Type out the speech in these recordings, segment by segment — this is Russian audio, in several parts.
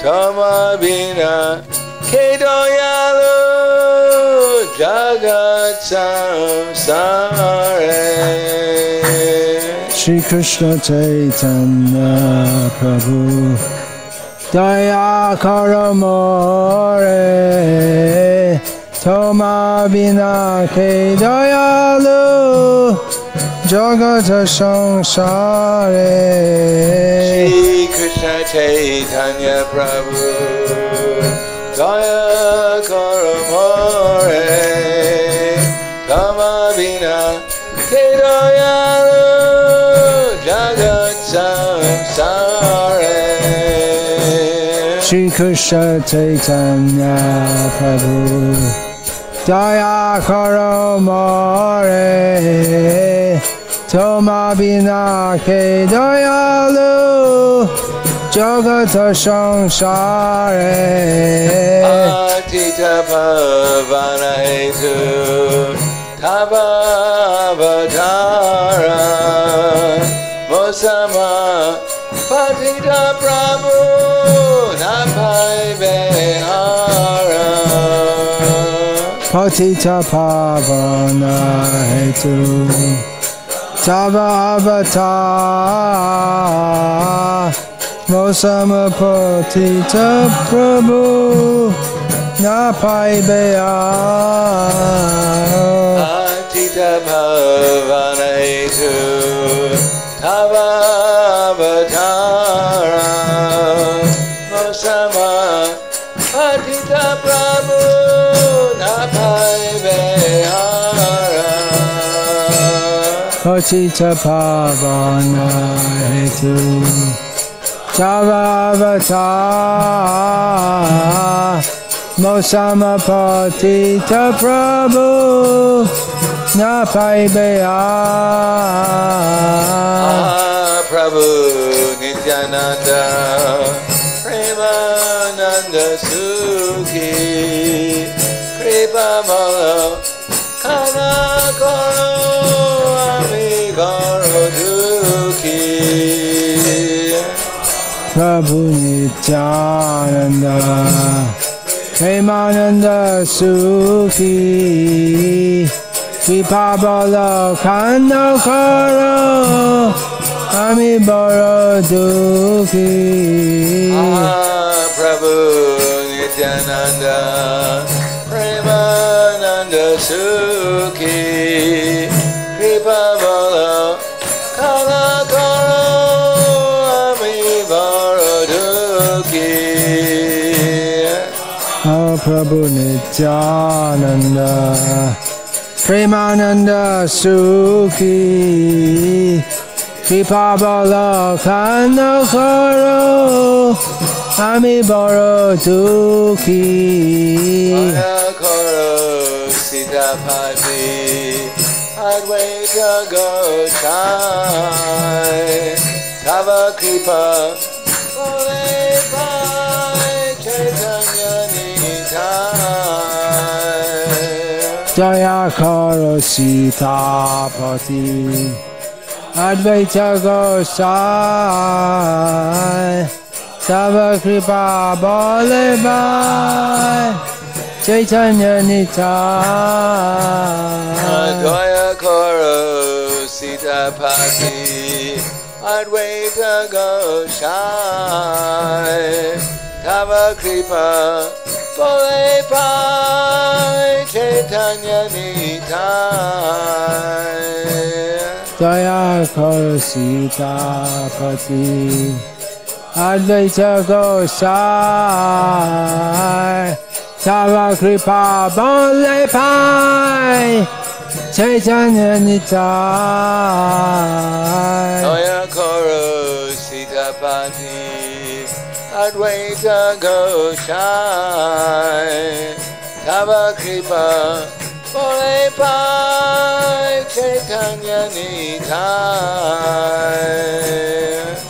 Tamabina Kedoyalu Jagat Samsare Shri Krishna Chaitanya Prabhu Daya Karamore Toma Bina Ke Dayalu Chaitanya Prabhu Daya Karamore Tamabina Kedoyalu Jagat Samsare. Shri Krishna Chaitanya Prabhu Daya Karamore Toma Bina Ke Dayalu জগত সংসারে আচিত ভবন ধবধারা মোসমা পঠিত প্রভু না ভাইবে হারা পঠিত পাবন হেতু Tava avatar Mosamapatita Prabhu Napai Beya Atita Bhavanaitu Tavavatara Mosama Patita Prabhu Napai Beya Atita Bhavanaitu Charavata Mosamapatita Prabhu Napaibeya Prabhu Nityananda Premananda Suki, Kripa Malo Kana प्रभु निचानंद हेमानंद सुखी। कृपा बल खंड कर हमी बड़ दुखी। प्रभु निचानंद प्रेमानंद सुख Prabhu Nityananda. Premananda Sukhi. Kripabala Kanda Karo Ami Baro Dukhi. Maya Koro Sita Pati Advaita Gosai. Tava Kripa Jaya Karo Sitapati Advaita Gosai. Tava Kripa Bole Bhai. Chaitanya Nitai Advaya Koro Sita Pati Advaita Gosai. Tava Kripa Bole Chaitanya Nithaya Taya Kar Sita Pati Advaita Gosai Tava Kripa Bonle Pai Chaitanya Nithaya taya koro Sita Pati Advaita Gosai Abakripa Borepai Chaitanya Nitai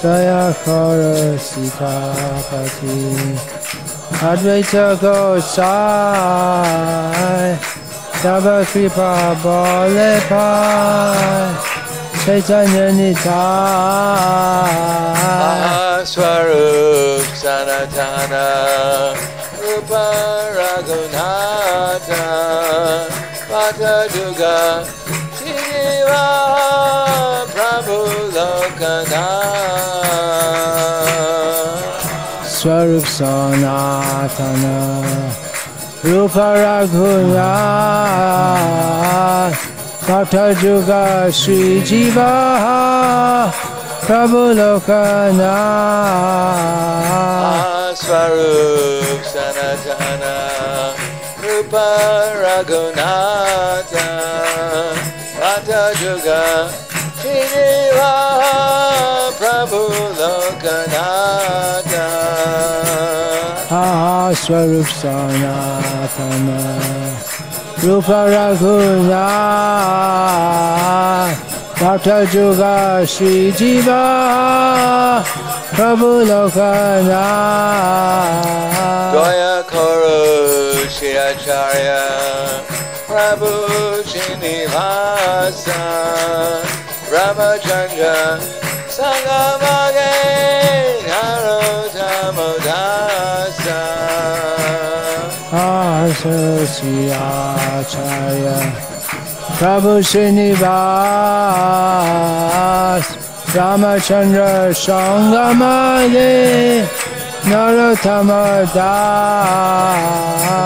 Jaya Kara Sitapati Advaita Gosai. Bole Borepai Chaitanya Nitai Mahanswarup Sanatana. Rupa Raghunatha Pataduga Shriva Prabhu Lokana. Swarup Sanatana Rupa Raghunatha Pataduga Sri Jiva Prabhu Lokana. Ah. Swarup Sanatana Rupa Raghunatha Vata Juga Shiva Prabhu Lokanath. Aha Swarup Sanatana Rupa Raghunatha 나타주 가시지마 프라부노카나 도야 코루 시라차야 프라부 시니바사 라마찬가 상가마게 나로자모다사 아서시아차야. Prabhu Srinivas Ramachandra Sangamade Narottama Das.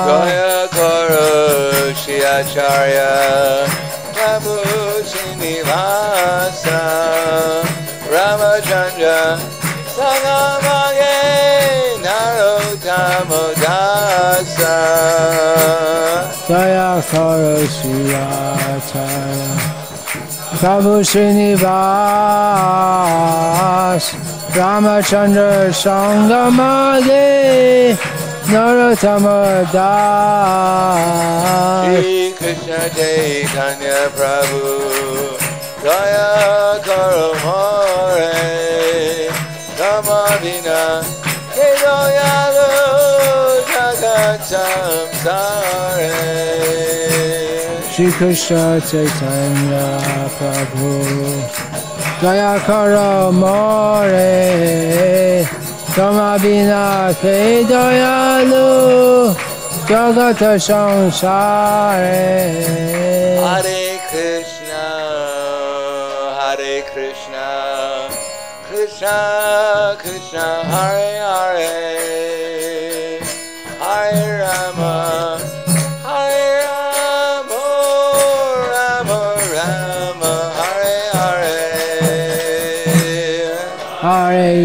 Gaya Gauru Shri Acharya Prabhu Srinivas Ramachandra Sangamade Narottama Das. Daya Karasuyachara Prabhu Srinivas Ramachandra Sangamade Narottama Das. Shri Krishna Chaitanya Prabhu Daya Karamare Ramavina Kedoya Shri Krishna Chaitanya Prabhu Jaya Karo More Kamabina Ke Dayalu Jagata Samsare Hare Krishna Hare Krishna Krishna Krishna Hare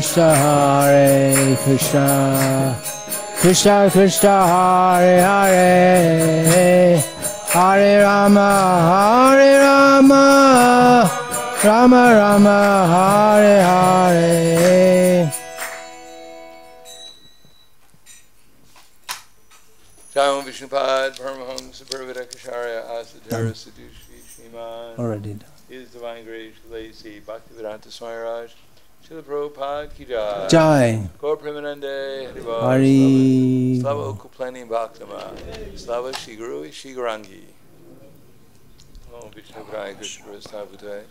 Krishna, Hare Krishna, Krishna Krishna, Hare Hare, Hare Rama, Hare Rama, Rama Rama, Hare Hare. Jai Vishnupad, Paramahamsa Parvadakacharya, Asadhara Sadushi, Shriman, Already done. His Divine Grace, Lacy, Bhaktivedanta Swami Raj, Srila Prabhupada Ki Jai. Jai. Gaur Premanande, Hari. Slava Okuplani Bhaktama, Slava Shri Guru Shri Garangi. Om Vishnu Pradaya Krishna Prastavute,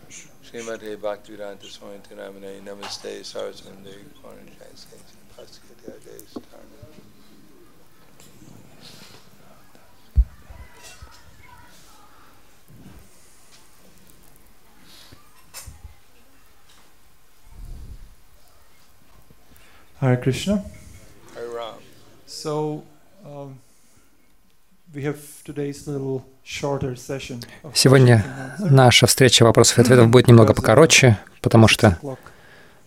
Srimate Bhaktivedanta Swami Tinamane, Namaste Saraswande, Koran Jai Saints, Pasikatya Jai. Hare Krishna. Hare Ram. So, um, we have today's little shorter session. Сегодня наша встреча вопросов и ответов будет немного покороче, потому что в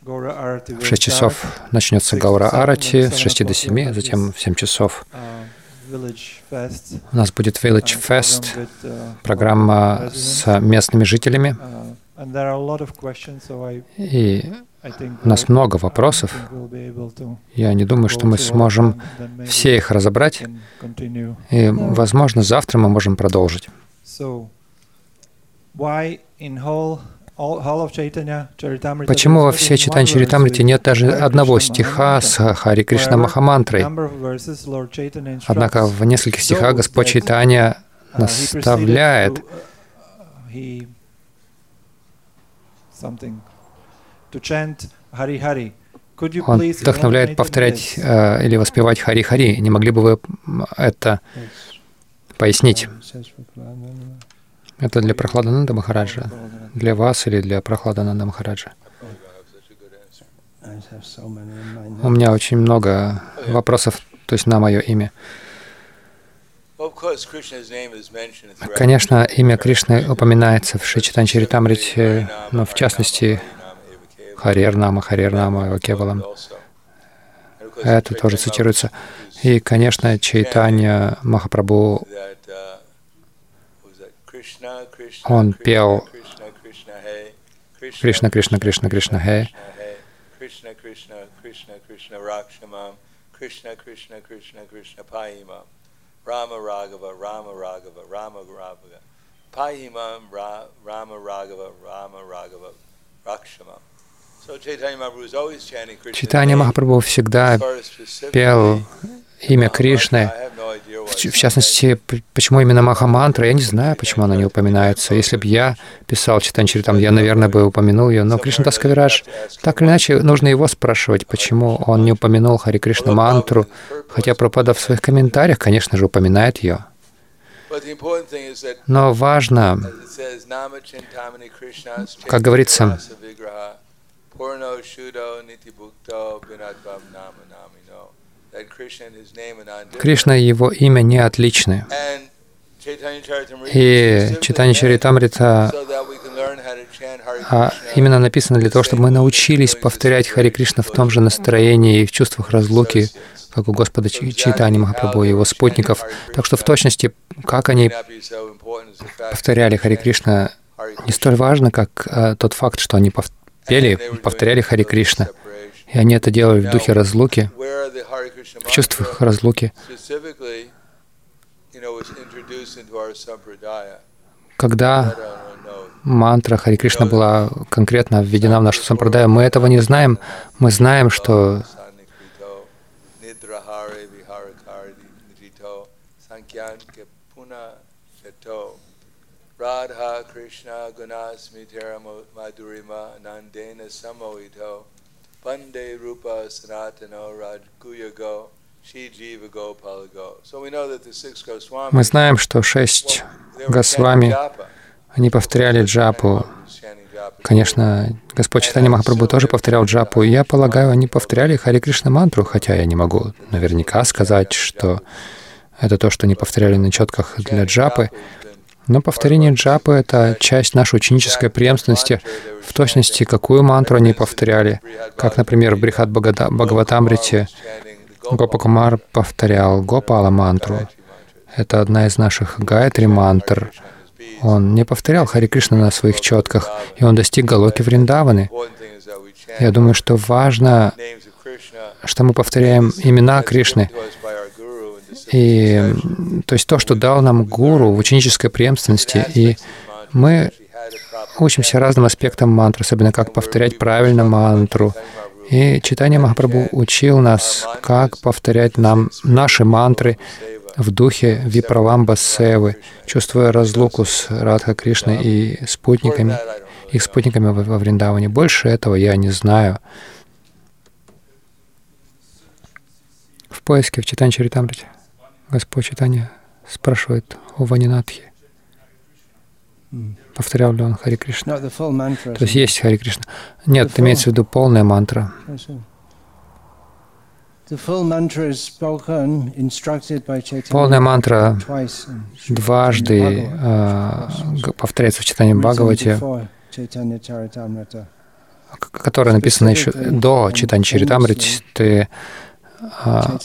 will 6 часов начнется Гаура Арати, с 6 до 7, затем в 7 часов uh, у нас будет Village uh, Fest, uh, программа с местными жителями. Uh, И у нас много вопросов. Я не думаю, что мы сможем все их разобрать. И, возможно, завтра мы можем продолжить. Почему во even Читань with нет даже одного стиха с Хари Кришна Махамантрой? Однако в нескольких стихах Господь Чайтанья uh, наставляет to, uh, he something to chant Hari Hari. Could you Он please вдохновляет повторять this? э, или воспевать Хари-Хари. Не могли бы вы это пояснить? Это для Прохладананда Махараджа? Для вас или для Прохладананда Махараджа? У меня очень много вопросов, то есть на мое имя. Конечно, имя Кришны упоминается в Шичитан Чаритамрите, но в частности Харир Нама, Харир Нама, Окевалам. Это тоже цитируется. И, конечно, Чайтанья Махапрабху, он пел Кришна, Кришна, Кришна, Кришна, Хе, Krishna, Krishna, Krishna, Krishna, Rakshamam, Krishna, Krishna, Krishna, Krishna, Pahimam, Rama Raghava, Rama Raghava, Rama Raghava, Pahimam, Ra, Rama Raghava, Rama Raghava, Rakshamam. Чайтанья Махапрабху всегда пел имя Кришны. В, частности, почему именно Махамантра, я не знаю, почему она не упоминается. Если бы я писал Читанчаритам, я, наверное, бы упомянул ее. Но Кришнадас Кавирадж, так или иначе, нужно его спрашивать, почему он не упомянул Хари Кришна мантру, хотя Пропада в своих комментариях, конечно же, упоминает ее. Но важно, как говорится, Кришна и его имя не отличны. И читание Чаритамрита а, именно написано для того, чтобы мы научились повторять Хари Кришна в том же настроении и в чувствах разлуки, как у Господа Чайтани Махапрабху и его спутников. Так что в точности, как они повторяли Хари Кришна, не столь важно, как а, тот факт, что они пов- пели, повторяли Хари Кришна. И они это делали в духе разлуки, в чувствах разлуки. Когда мантра Хари Кришна была конкретно введена в нашу сампрадаю, мы этого не знаем. Мы знаем, что Radha Krishna Gunasmitera Madhurima Nandena Samohito Bande Rupa Sanatano Rajguyago Shri Jiva Gopalago. So we know that the six Goswamis мы знаем, что шесть Госвами. Они повторяли джапу. Конечно, Господь Читани Махапрабху тоже повторял джапу, и я полагаю, они повторяли Хари Кришна мантру, хотя я не могу наверняка сказать, что это то, что они повторяли на четках для джапы. Но повторение джапы — это часть нашей ученической преемственности, в точности, какую мантру они повторяли. Как, например, в Брихат Бхагаватамрите Гопакумар повторял Гопала мантру. Это одна из наших гайтри мантр. Он не повторял Хари Кришна на своих четках, и он достиг Галоки Вриндаваны. Я думаю, что важно, что мы повторяем имена Кришны. И то есть то, что дал нам гуру в ученической преемственности, и мы учимся разным аспектам мантры, особенно как повторять правильно мантру. И читание Махапрабху учил нас, как повторять нам наши мантры в духе Випраламба Севы, чувствуя разлуку с Радха Кришной и спутниками, их спутниками во Вриндаване. Больше этого я не знаю. В поиске в Читане Чаритамрите Господь Читания спрашивает у Ванинатхи, повторял ли он Хари Кришна. То есть есть Хари Кришна. Нет, имеется в виду полная мантра. Полная мантра дважды э, повторяется в читании Бхагавати, которая написана еще до читания Чаритамрити. А,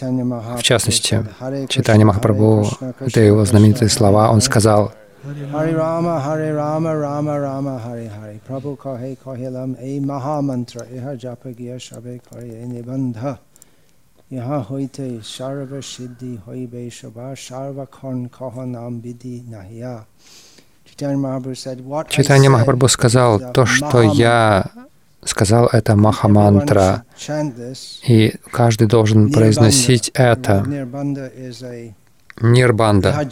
в частности, читание Махапрабху, это его знаменитые слова, он сказал, Хари Рама, Хари Рама, Рама Рама, Хари Хари. Прабhu кахе кахилам, эй махамантра, иха джапа гия шабе каре нибандха. Иха хойте шарва сидди хойбе шаба шарва хон каханам биди нахия. Читание Махапрабху сказал, то, что я сказал, это Махамантра, и каждый должен произносить это. Нирбанда.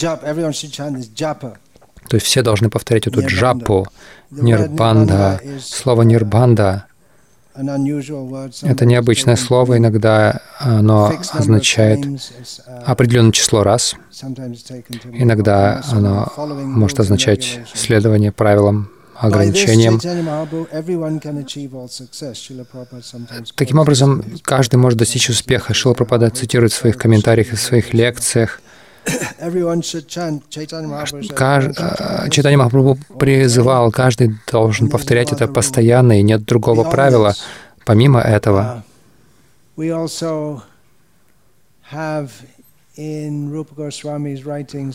То есть все должны повторять эту джапу, нирбанда. Слово нирбанда — это необычное слово, иногда оно означает определенное число раз, иногда оно может означать следование правилам ограничениям. Таким образом, каждый может достичь успеха. Шила Прабхада цитирует в своих комментариях и в своих лекциях. Читание Махапрабху призывал, каждый должен повторять это постоянно, и нет другого правила. Помимо этого,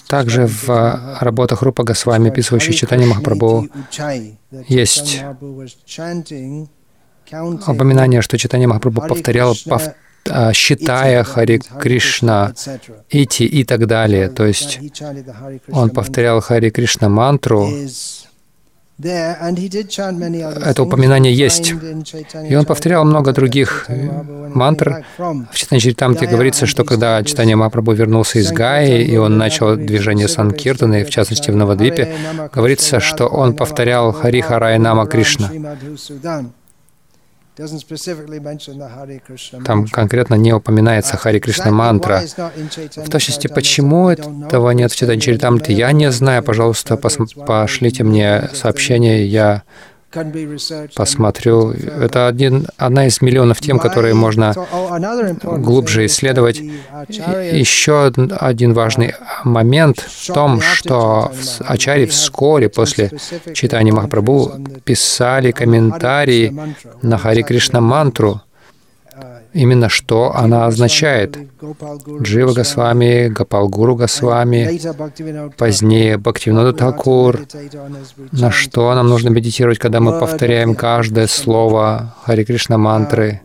также в работах Рупа Госвами, описывающих читание Махапрабху, есть упоминание, что читание Махапрабху повторял, пов, а, считая Хари Кришна, Ити и так далее. То есть он повторял Хари Кришна мантру, это упоминание есть. И он повторял много других мантр. В Читане Чаритамте говорится, что когда читание Мапрабху вернулся из Гаи, и он начал движение Санкиртана, и в частности в Навадвипе, говорится, что он повторял Хари Харай Нама Кришна. Там конкретно не упоминается Хари Кришна мантра. В точности, почему этого нет в Читанчаритамрите, я не знаю. Пожалуйста, пошлите мне сообщение, я посмотрю. Это один, одна из миллионов тем, которые можно глубже исследовать. Еще один важный момент в том, что Ачари вскоре после читания Махапрабху писали комментарии на Хари Кришна мантру, именно что она означает. Джива Госвами, Гапал Гуру Госвами, позднее Бхактивинода Такур, на что нам нужно медитировать, когда мы повторяем каждое слово Хари Кришна мантры.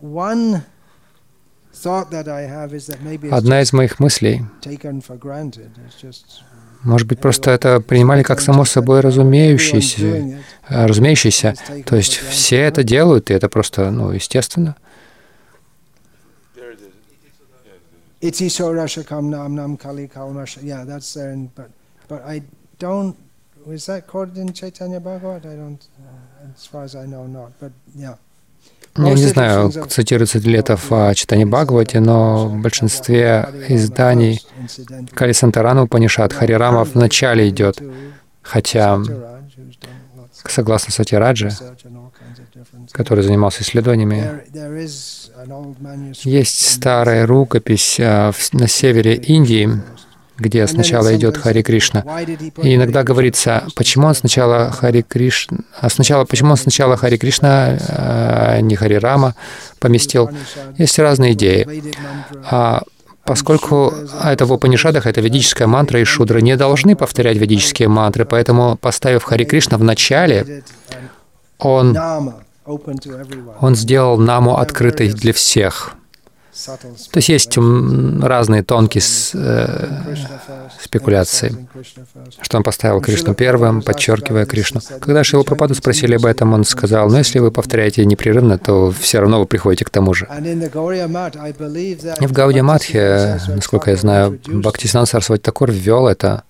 Одна из моих мыслей, может быть, просто это принимали как само собой разумеющееся, разумеющееся. То есть все это делают, и это просто, ну, естественно. Iti Sorashakam Nam Nam Kali Kalmasha. Yeah, that's there. In, but but I don't. Was that quoted in Chaitanya Bhagavat? I don't. Uh, as far as I know, not. But yeah. Я не знаю, цитируется ли это в читании Бхагавати, но в большинстве изданий Кали Сантарана Упанишат Харирама в начале идет, хотя согласно Сатираджи, который занимался исследованиями, есть старая рукопись а, на севере Индии, где сначала идет Хари Кришна. И иногда говорится, почему он сначала Хари Кришна, а сначала, почему он сначала Хари Кришна, а не Хари Рама поместил. Есть разные идеи. А поскольку это в Упанишадах, это ведическая мантра, и шудры не должны повторять ведические мантры, поэтому, поставив Хари Кришна в начале, он, он сделал наму открытой для всех. То есть есть разные тонкие э, спекуляции, что он поставил Кришну первым, подчеркивая Кришну. Когда Шила Пропаду спросили об этом, он сказал, ну если вы повторяете непрерывно, то все равно вы приходите к тому же. И в Гаудия Матхе, насколько я знаю, Бхактисинан Сарасвати Такур ввел это,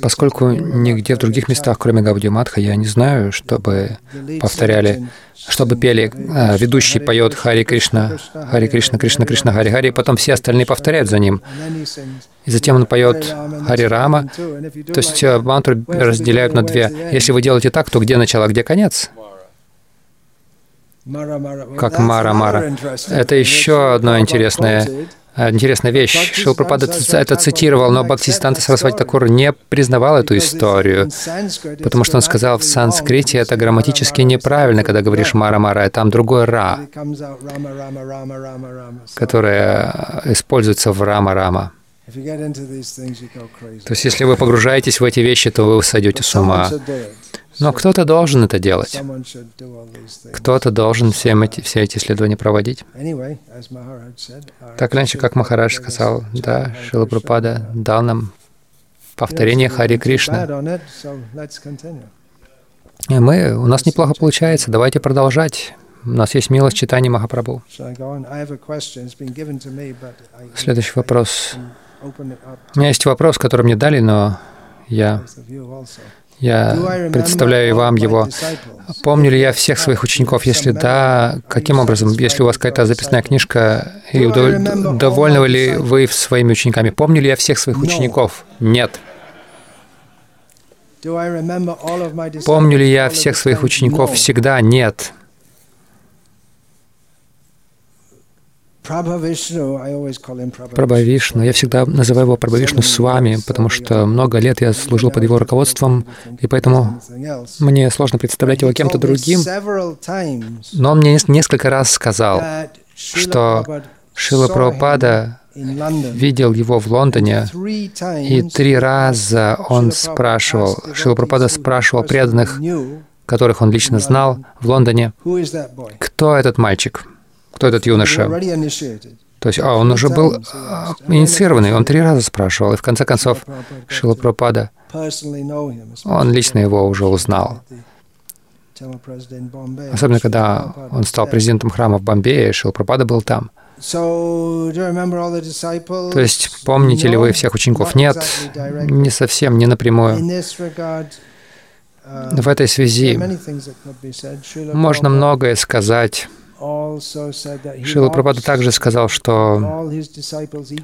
поскольку нигде в других местах, кроме Гаудия Матха, я не знаю, чтобы повторяли чтобы пели, а, ведущий поет Хари Кришна, Хари Кришна, Кришна, Кришна, Хари Хари, потом все остальные повторяют за ним. И затем он поет Хари Рама. То есть э, мантру разделяют на две. Если вы делаете так, то где начало, где конец? Как Мара-Мара. Это еще одно интересное Э, интересная вещь. Шилпрапада это цитировал, но Бхактисиданта Сарасвати Такур не признавал эту историю, потому что он сказал, в санскрите это грамматически неправильно, когда говоришь «мара-мара», а там другой «ра», которое используется в «рама-рама». То есть, если вы погружаетесь в эти вещи, то вы сойдете с ума. Но кто-то должен это делать. Кто-то должен всем эти, все эти исследования проводить. Так иначе, как Махарадж сказал, да, Шила Прупада дал нам повторение Хари Кришна. И мы, у нас неплохо получается, давайте продолжать. У нас есть милость читания Махапрабху. Следующий вопрос. У меня есть вопрос, который мне дали, но я я представляю вам его. Помню ли я всех своих учеников? Если да, каким образом? Если у вас какая-то записная книжка, и довольны ли вы своими учениками? Помню ли я всех своих учеников? Нет. Помню ли я всех своих учеников всегда? Нет. Прабхавишну. Я всегда называю его Прабхавишну с вами, потому что много лет я служил под его руководством, и поэтому мне сложно представлять его кем-то другим. Но он мне несколько раз сказал, что Шила Прабхупада видел его в Лондоне, и три раза он спрашивал, Шила Прабхупада спрашивал преданных, которых он лично знал в Лондоне, кто этот мальчик? Кто этот юноша. То есть, а, он уже был а, инициированный, он три раза спрашивал, и в конце концов Шила Пропада, он лично его уже узнал. Особенно, когда он стал президентом храма в Бомбее, Шила Пропада был там. То есть, помните ли вы всех учеников? Нет, не совсем, не напрямую. В этой связи можно многое сказать Шила Прабхада также сказал, что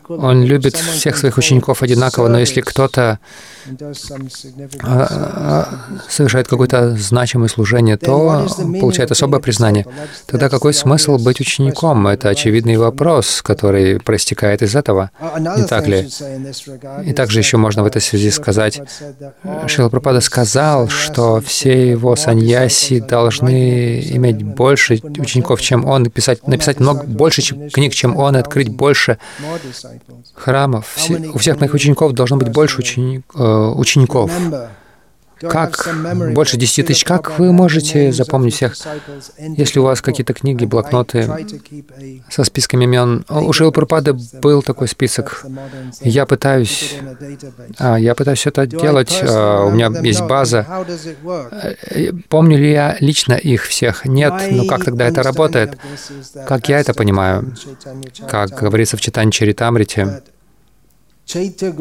он любит всех своих учеников одинаково, но если кто-то а, а, совершает какое-то значимое служение, то получает особое признание. Тогда какой смысл быть учеником? Это очевидный вопрос, который проистекает из этого, не так ли? И также еще можно в этой связи сказать, Шила Прабхада сказал, что все его саньяси должны иметь больше учеников, чем он, написать, написать много, больше чем, книг, чем он, и открыть больше храмов. Все, у всех моих учеников должно быть больше ученик, э, учеников. Как больше 10 тысяч? Как вы можете запомнить всех, если у вас какие-то книги, блокноты со списками имен? У Шила Прупады был такой список. Я пытаюсь, а, я пытаюсь это делать. А, у меня есть база. Э, помню ли я лично их всех? Нет. Но как тогда это работает? Как я это понимаю? Как говорится в Читане Чаритамрите, Чайтя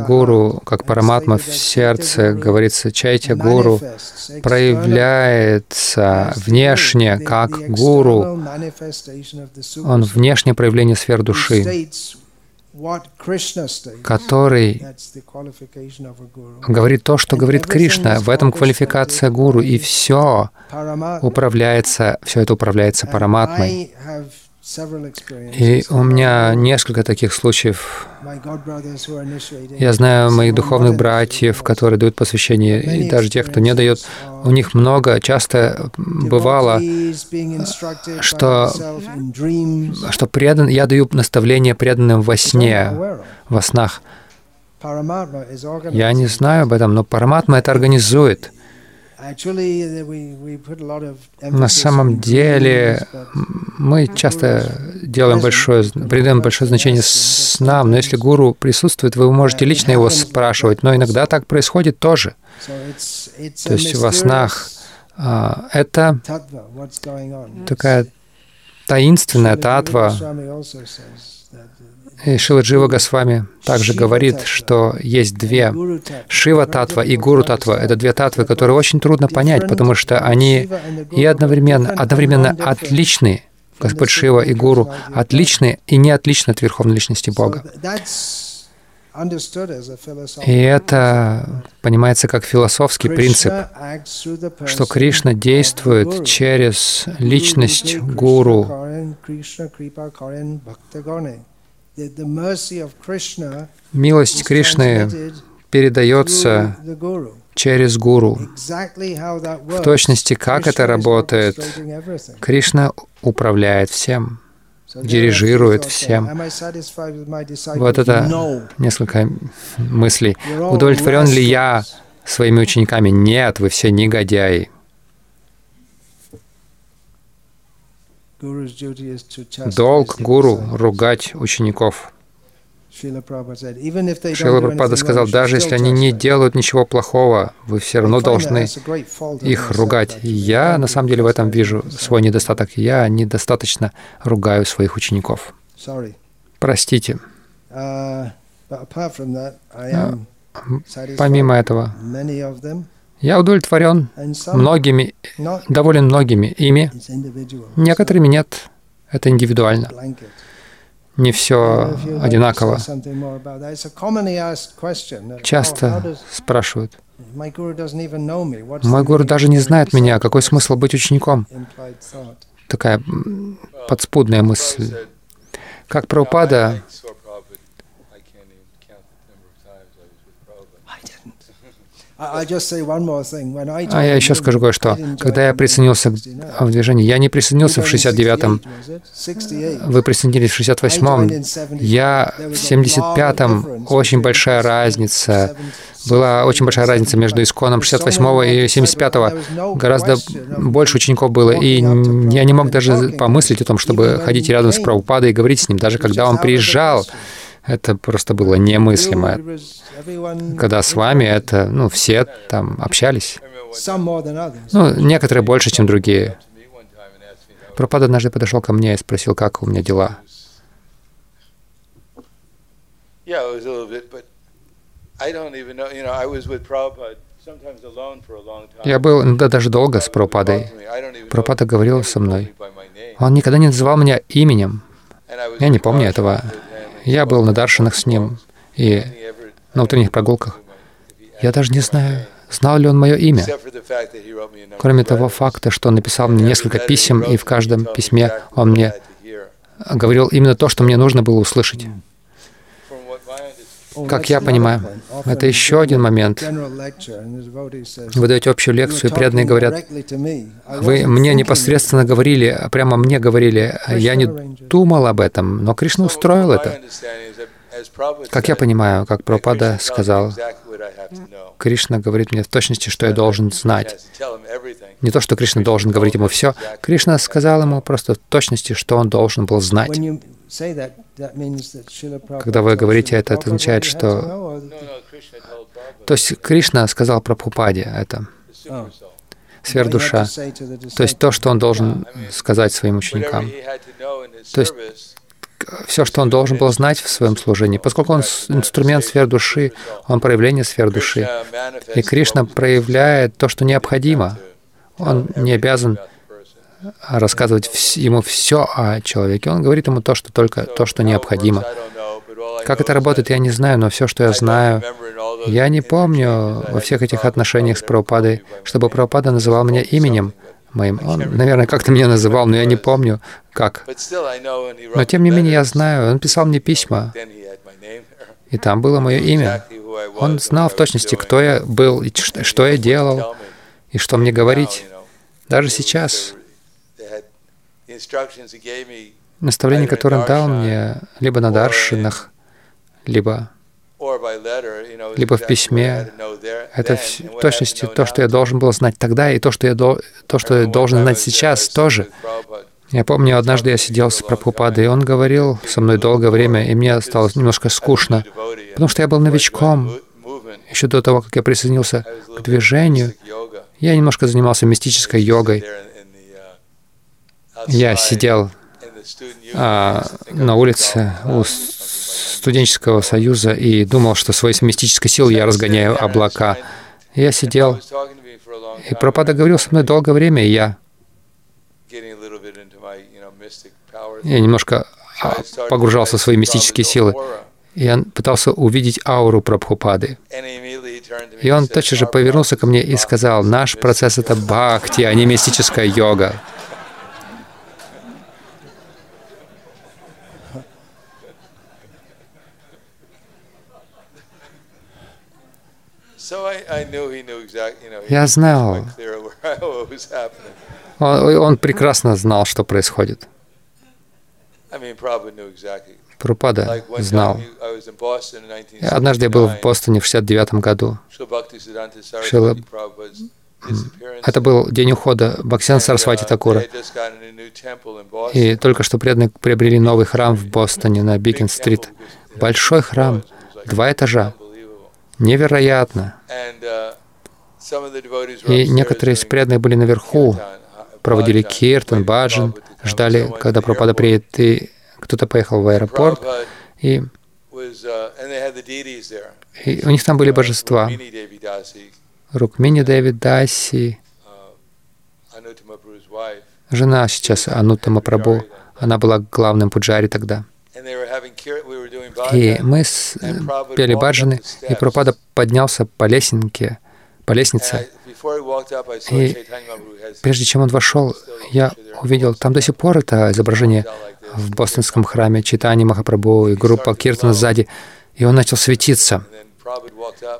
Гуру, как Параматма в сердце, говорится, Чайтя Гуру проявляется внешне, как Гуру. Он внешнее проявление сфер души. который говорит то, что говорит Кришна. В этом квалификация гуру, и все управляется, все это управляется параматмой. И у меня несколько таких случаев. Я знаю моих духовных братьев, которые дают посвящение, и даже тех, кто не дает. У них много, часто бывало, что, что предан, я даю наставление преданным во сне, во снах. Я не знаю об этом, но Параматма это организует. На самом деле мы часто делаем большое, придаем большое значение снам, но если гуру присутствует, вы можете лично его спрашивать, но иногда так происходит тоже. То есть во снах а, это такая таинственная татва, и Шила Джива Госвами также говорит, что есть две Шива Татва и Гуру Татва. Это две татвы, которые очень трудно понять, потому что они и одновременно, одновременно отличны. Господь Шива и Гуру отличны и не отличны от Верховной Личности Бога. И это понимается как философский принцип, что Кришна действует через личность Гуру, Милость Кришны передается через гуру. В точности, как это работает, Кришна управляет всем, дирижирует всем. Вот это несколько мыслей. Удовлетворен ли я своими учениками? Нет, вы все негодяи. Долг гуру — ругать учеников. Шила Прабхупада сказал, даже если они не делают ничего плохого, вы все равно должны их ругать. я на самом деле в этом вижу свой недостаток. Я недостаточно ругаю своих учеников. Простите. Uh, помимо этого, я удовлетворен многими, доволен многими ими, некоторыми нет. Это индивидуально. Не все одинаково. Часто спрашивают, мой гуру даже не знает меня, какой смысл быть учеником? Такая подспудная мысль. Как Прабхупада А я еще скажу кое-что. Когда я присоединился в движении, я не присоединился в 69-м, вы присоединились в 68-м, я в 75-м, очень большая разница, была очень большая разница между Исконом 68-го и 75-го. Гораздо больше учеников было, и я не мог даже помыслить о том, чтобы ходить рядом с Прабхупадой и говорить с ним, даже когда он приезжал. Это просто было немыслимо. Когда с вами это, ну, все там общались. Ну, некоторые больше, чем другие. Пропад однажды подошел ко мне и спросил, как у меня дела. Я был иногда даже долго с Пропадой. Пропада говорил со мной. Он никогда не называл меня именем. Я не помню этого. Я был на Даршинах с ним и на утренних прогулках. Я даже не знаю, знал ли он мое имя. Кроме того факта, что он написал мне несколько писем, и в каждом письме он мне говорил именно то, что мне нужно было услышать. Как я понимаю, это еще один момент. Вы даете общую лекцию, и преданные говорят, вы мне непосредственно говорили, прямо мне говорили, я не думал об этом, но Кришна устроил это. Как я понимаю, как Пропада сказал, Кришна говорит мне в точности, что я должен знать. Не то, что Кришна должен говорить ему все. Кришна сказал ему просто в точности, что он должен был знать. Когда вы говорите это, это означает, что... То есть Кришна сказал про Пупаде это. Сверхдуша. То есть то, что он должен сказать своим ученикам. То есть все, что он должен был знать в своем служении. Поскольку он инструмент сфер души, он проявление сфер души. И Кришна проявляет то, что необходимо. Он не обязан рассказывать ему все о человеке. Он говорит ему то, что только то, что необходимо. Как это работает, я не знаю, но все, что я знаю, я не помню во всех этих отношениях с Прабхупадой, чтобы Прабхупада называл меня именем моим. Он, наверное, как-то меня называл, но я не помню, как. Но тем не менее я знаю, он писал мне письма, и там было мое имя. Он знал в точности, кто я был, и что я делал, и что мне говорить. Даже сейчас наставление, которое он дал мне, либо на даршинах, либо либо в письме. Это в точности то, что я должен был знать тогда, и то, что я, до, то, что я должен знать сейчас тоже. Я помню, однажды я сидел с Прабхупадой, и он говорил со мной долгое время, и мне стало немножко скучно, потому что я был новичком. Еще до того, как я присоединился к движению, я немножко занимался мистической йогой. Я сидел а, на улице у студенческого союза и думал, что своей мистической силой я разгоняю облака. Я сидел, и Пропада говорил со мной долгое время, и я, я немножко а, погружался в свои мистические силы. Я пытался увидеть ауру Прабхупады. И он тотчас же повернулся ко мне и сказал, «Наш процесс — это бхакти, а не мистическая йога». Я знал. Он, он прекрасно знал, что происходит. Пропада знал. Однажды я был в Бостоне в 69 году. Шила... Это был день ухода Бхактисиданта Сарасвати Такура. И только что преданные приобрели новый храм в Бостоне на Бикин-стрит. Большой храм, два этажа. Невероятно. И некоторые из преданных были наверху, проводили киртан, баджан, ждали, когда Пропада приедет, и кто-то поехал в аэропорт, и, и у них там были божества. Рукмини Дэвид Даси, жена сейчас Анутама Прабу, она была главным пуджари тогда. И мы с, пели баджаны, и Пропада поднялся по лесенке, по лестнице. И прежде чем он вошел, я увидел, там до сих пор это изображение в бостонском храме Читани Махапрабху и группа Киртана сзади, и он начал светиться.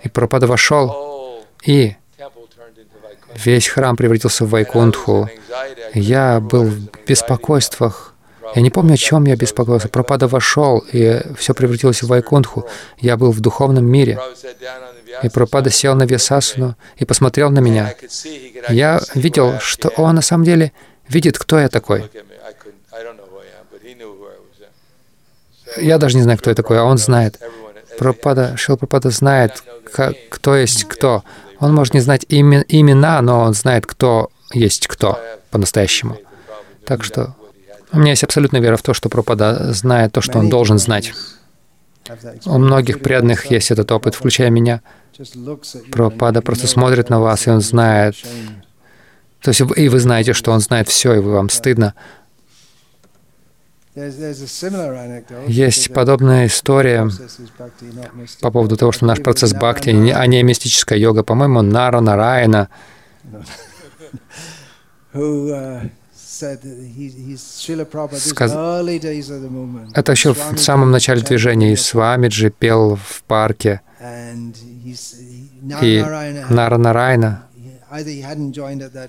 И Пропада вошел, и весь храм превратился в Вайкунтху. Я был в беспокойствах, я не помню, о чем я беспокоился. Пропада вошел, и все превратилось в Вайкунтху. Я был в духовном мире. И Пропада сел на Весасуну и посмотрел на меня. Я видел, что он на самом деле видит, кто я такой. Я даже не знаю, кто я такой, а он знает. Пропада, Шил Пропада знает, кто есть кто. Он может не знать имен, имена, но он знает, кто есть кто по-настоящему. Так что у меня есть абсолютная вера в то, что Пропада знает то, что он должен знать. У многих преданных есть этот опыт, включая меня. Пропада просто смотрит на вас, и он знает. То есть и вы знаете, что он знает все, и вам стыдно. Есть подобная история по поводу того, что наш процесс бхакти, а не мистическая йога, по-моему, Нара Нараяна, Сказ... Это еще в самом начале движения. И Свамиджи пел в парке. И Нара Нарайна,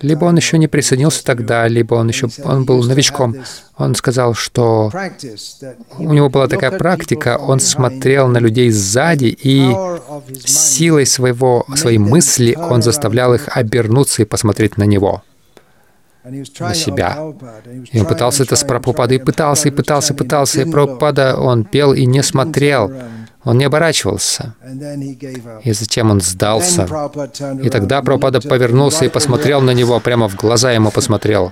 либо он еще не присоединился тогда, либо он еще он был новичком. Он сказал, что у него была такая практика, он смотрел на людей сзади, и силой своего, своей мысли он заставлял их обернуться и посмотреть на него на себя. И он пытался это с Прабхупадой, и пытался, и пытался, и пытался, и Прабхупада, он пел и не смотрел, он не оборачивался. И затем он сдался. И тогда Прабхупада повернулся и посмотрел на него, прямо в глаза ему посмотрел.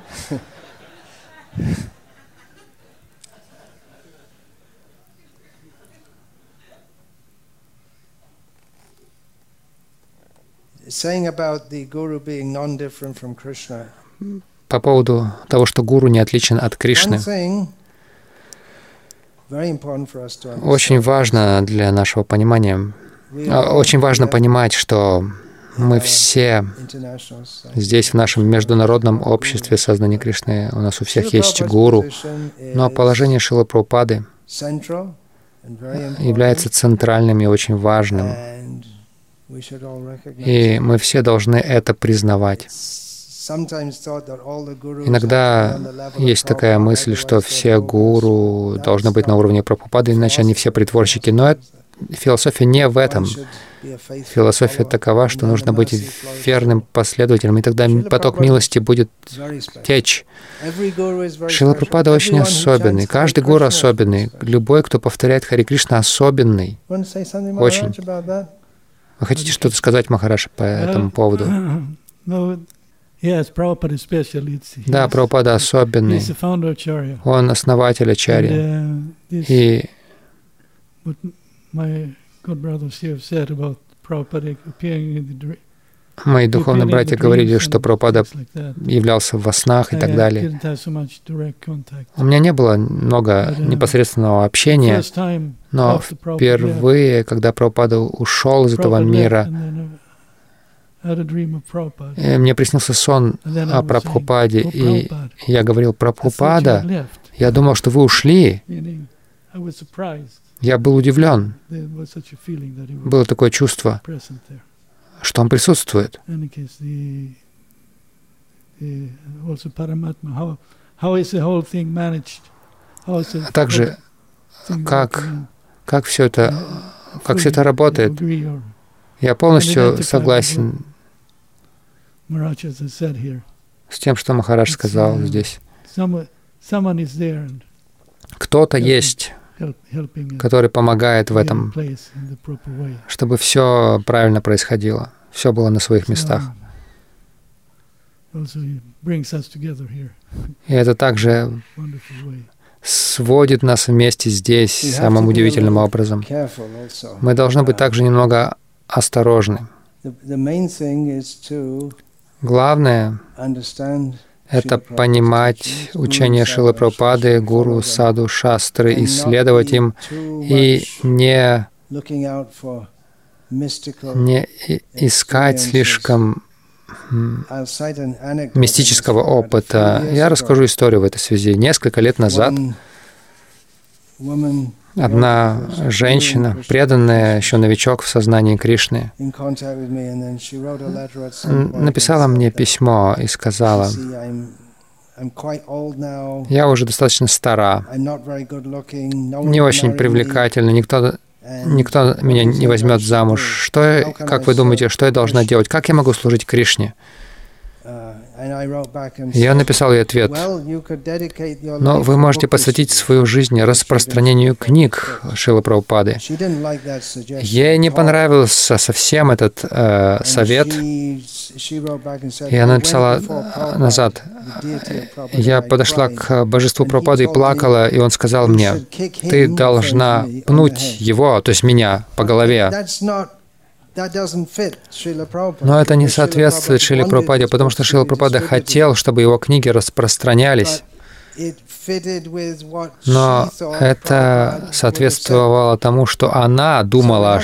saying about the guru being non-different from Krishna по поводу того, что гуру не отличен от Кришны. Очень важно для нашего понимания, а, очень важно понимать, что мы все здесь, в нашем международном обществе сознания Кришны, у нас у всех есть гуру, но положение Шила Прабхупады является центральным и очень важным. И мы все должны это признавать. Иногда есть такая мысль, что все гуру должны быть на уровне Прабхупады, иначе они все притворщики. Но это, философия не в этом. Философия такова, что нужно быть верным последователем, и тогда поток милости будет течь. Шила Прабхупада очень особенный. Каждый гуру особенный. Любой, кто повторяет Хари Кришна, особенный. Очень. Вы хотите что-то сказать, Махараш, по этому поводу? Да, Прабхупада особенный. Он основатель Ачарья. И Мои духовные братья говорили, что Прабхупада являлся во снах и так далее. У меня не было много uh, непосредственного общения, но впервые, когда Прабхупада ушел из этого мира, мне приснился сон о Прабхупаде, и я говорил, Прабхупада, я думал, что вы ушли. Я был удивлен. Было такое чувство, что он присутствует. А также, как, как все это, как все это работает. Я полностью согласен с тем, что Махарадж сказал uh, здесь. Кто-то есть, который помогает в этом, чтобы все правильно происходило, все было на своих местах. И это также сводит нас вместе здесь самым удивительным образом. Мы должны быть также немного осторожны. Главное это понимать учение Шилы Прабхупады, Гуру, Саду, Шастры, исследовать им и не, не искать слишком мистического опыта. Я расскажу историю в этой связи. Несколько лет назад одна женщина, преданная еще новичок в сознании Кришны, написала мне письмо и сказала, я уже достаточно стара, не очень привлекательна, никто, никто меня не возьмет замуж. Что, как вы думаете, что я должна делать? Как я могу служить Кришне? Я написал ей ответ, но вы можете посвятить свою жизнь распространению книг Шилы Прабхупады. Ей не понравился совсем этот э, совет, и она написала назад. Я подошла к божеству Прабхупады и плакала, и он сказал мне, ты должна пнуть его, то есть меня, по голове. Но это не соответствует Шили Прабхупаде, потому что Шила Прабхупада хотел, чтобы его книги распространялись. Но это соответствовало тому, что она думала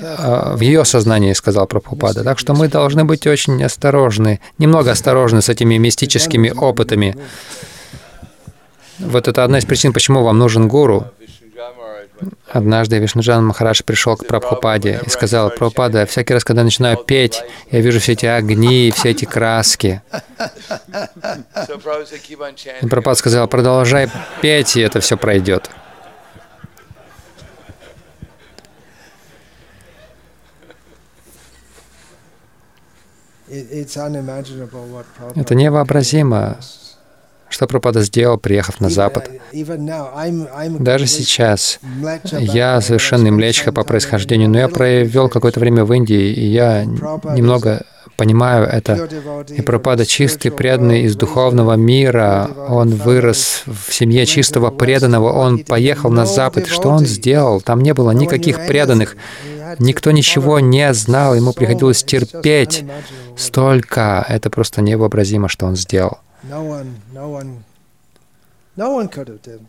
а, в ее сознании, сказал Прабхупада. Так что мы должны быть очень осторожны, немного осторожны с этими мистическими опытами. Вот это одна из причин, почему вам нужен гуру. Однажды Вишнуджан Махарадж пришел к Прабхупаде и сказал, «Прабхупада, всякий раз, когда начинаю петь, я вижу все эти огни, все эти краски». И Прабхупада сказал, «Продолжай петь, и это все пройдет». Это невообразимо, что Пропада сделал, приехав на Запад? Даже сейчас я совершенный млечха по происхождению, но я провел какое-то время в Индии, и я немного понимаю это. И Пропада чистый, преданный из духовного мира. Он вырос в семье чистого преданного. Он поехал на Запад. Что он сделал? Там не было никаких преданных. Никто ничего не знал. Ему приходилось терпеть столько. Это просто невообразимо, что он сделал.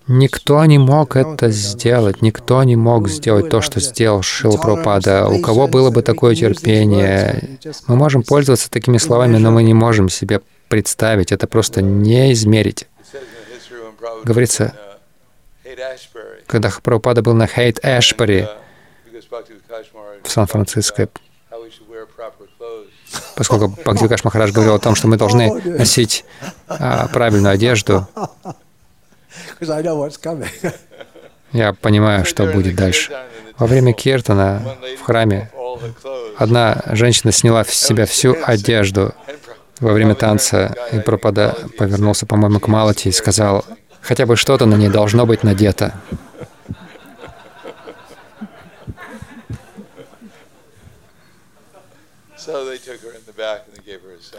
Никто не мог это сделать, никто не мог сделать то, что сделал Шил Прабхупада. У кого было бы такое терпение? Мы можем пользоваться такими словами, но мы не можем себе представить, это просто не измерить. Говорится, когда Прабхупада был на Хейт Эшбари в Сан-Франциско, поскольку Бхактивикаш Махарадж говорил о том, что мы должны носить а, правильную одежду, я понимаю, что будет дальше. Во время киртана в храме одна женщина сняла с себя всю одежду во время танца, и Пропада повернулся, по-моему, к Малати и сказал, хотя бы что-то на ней должно быть надето.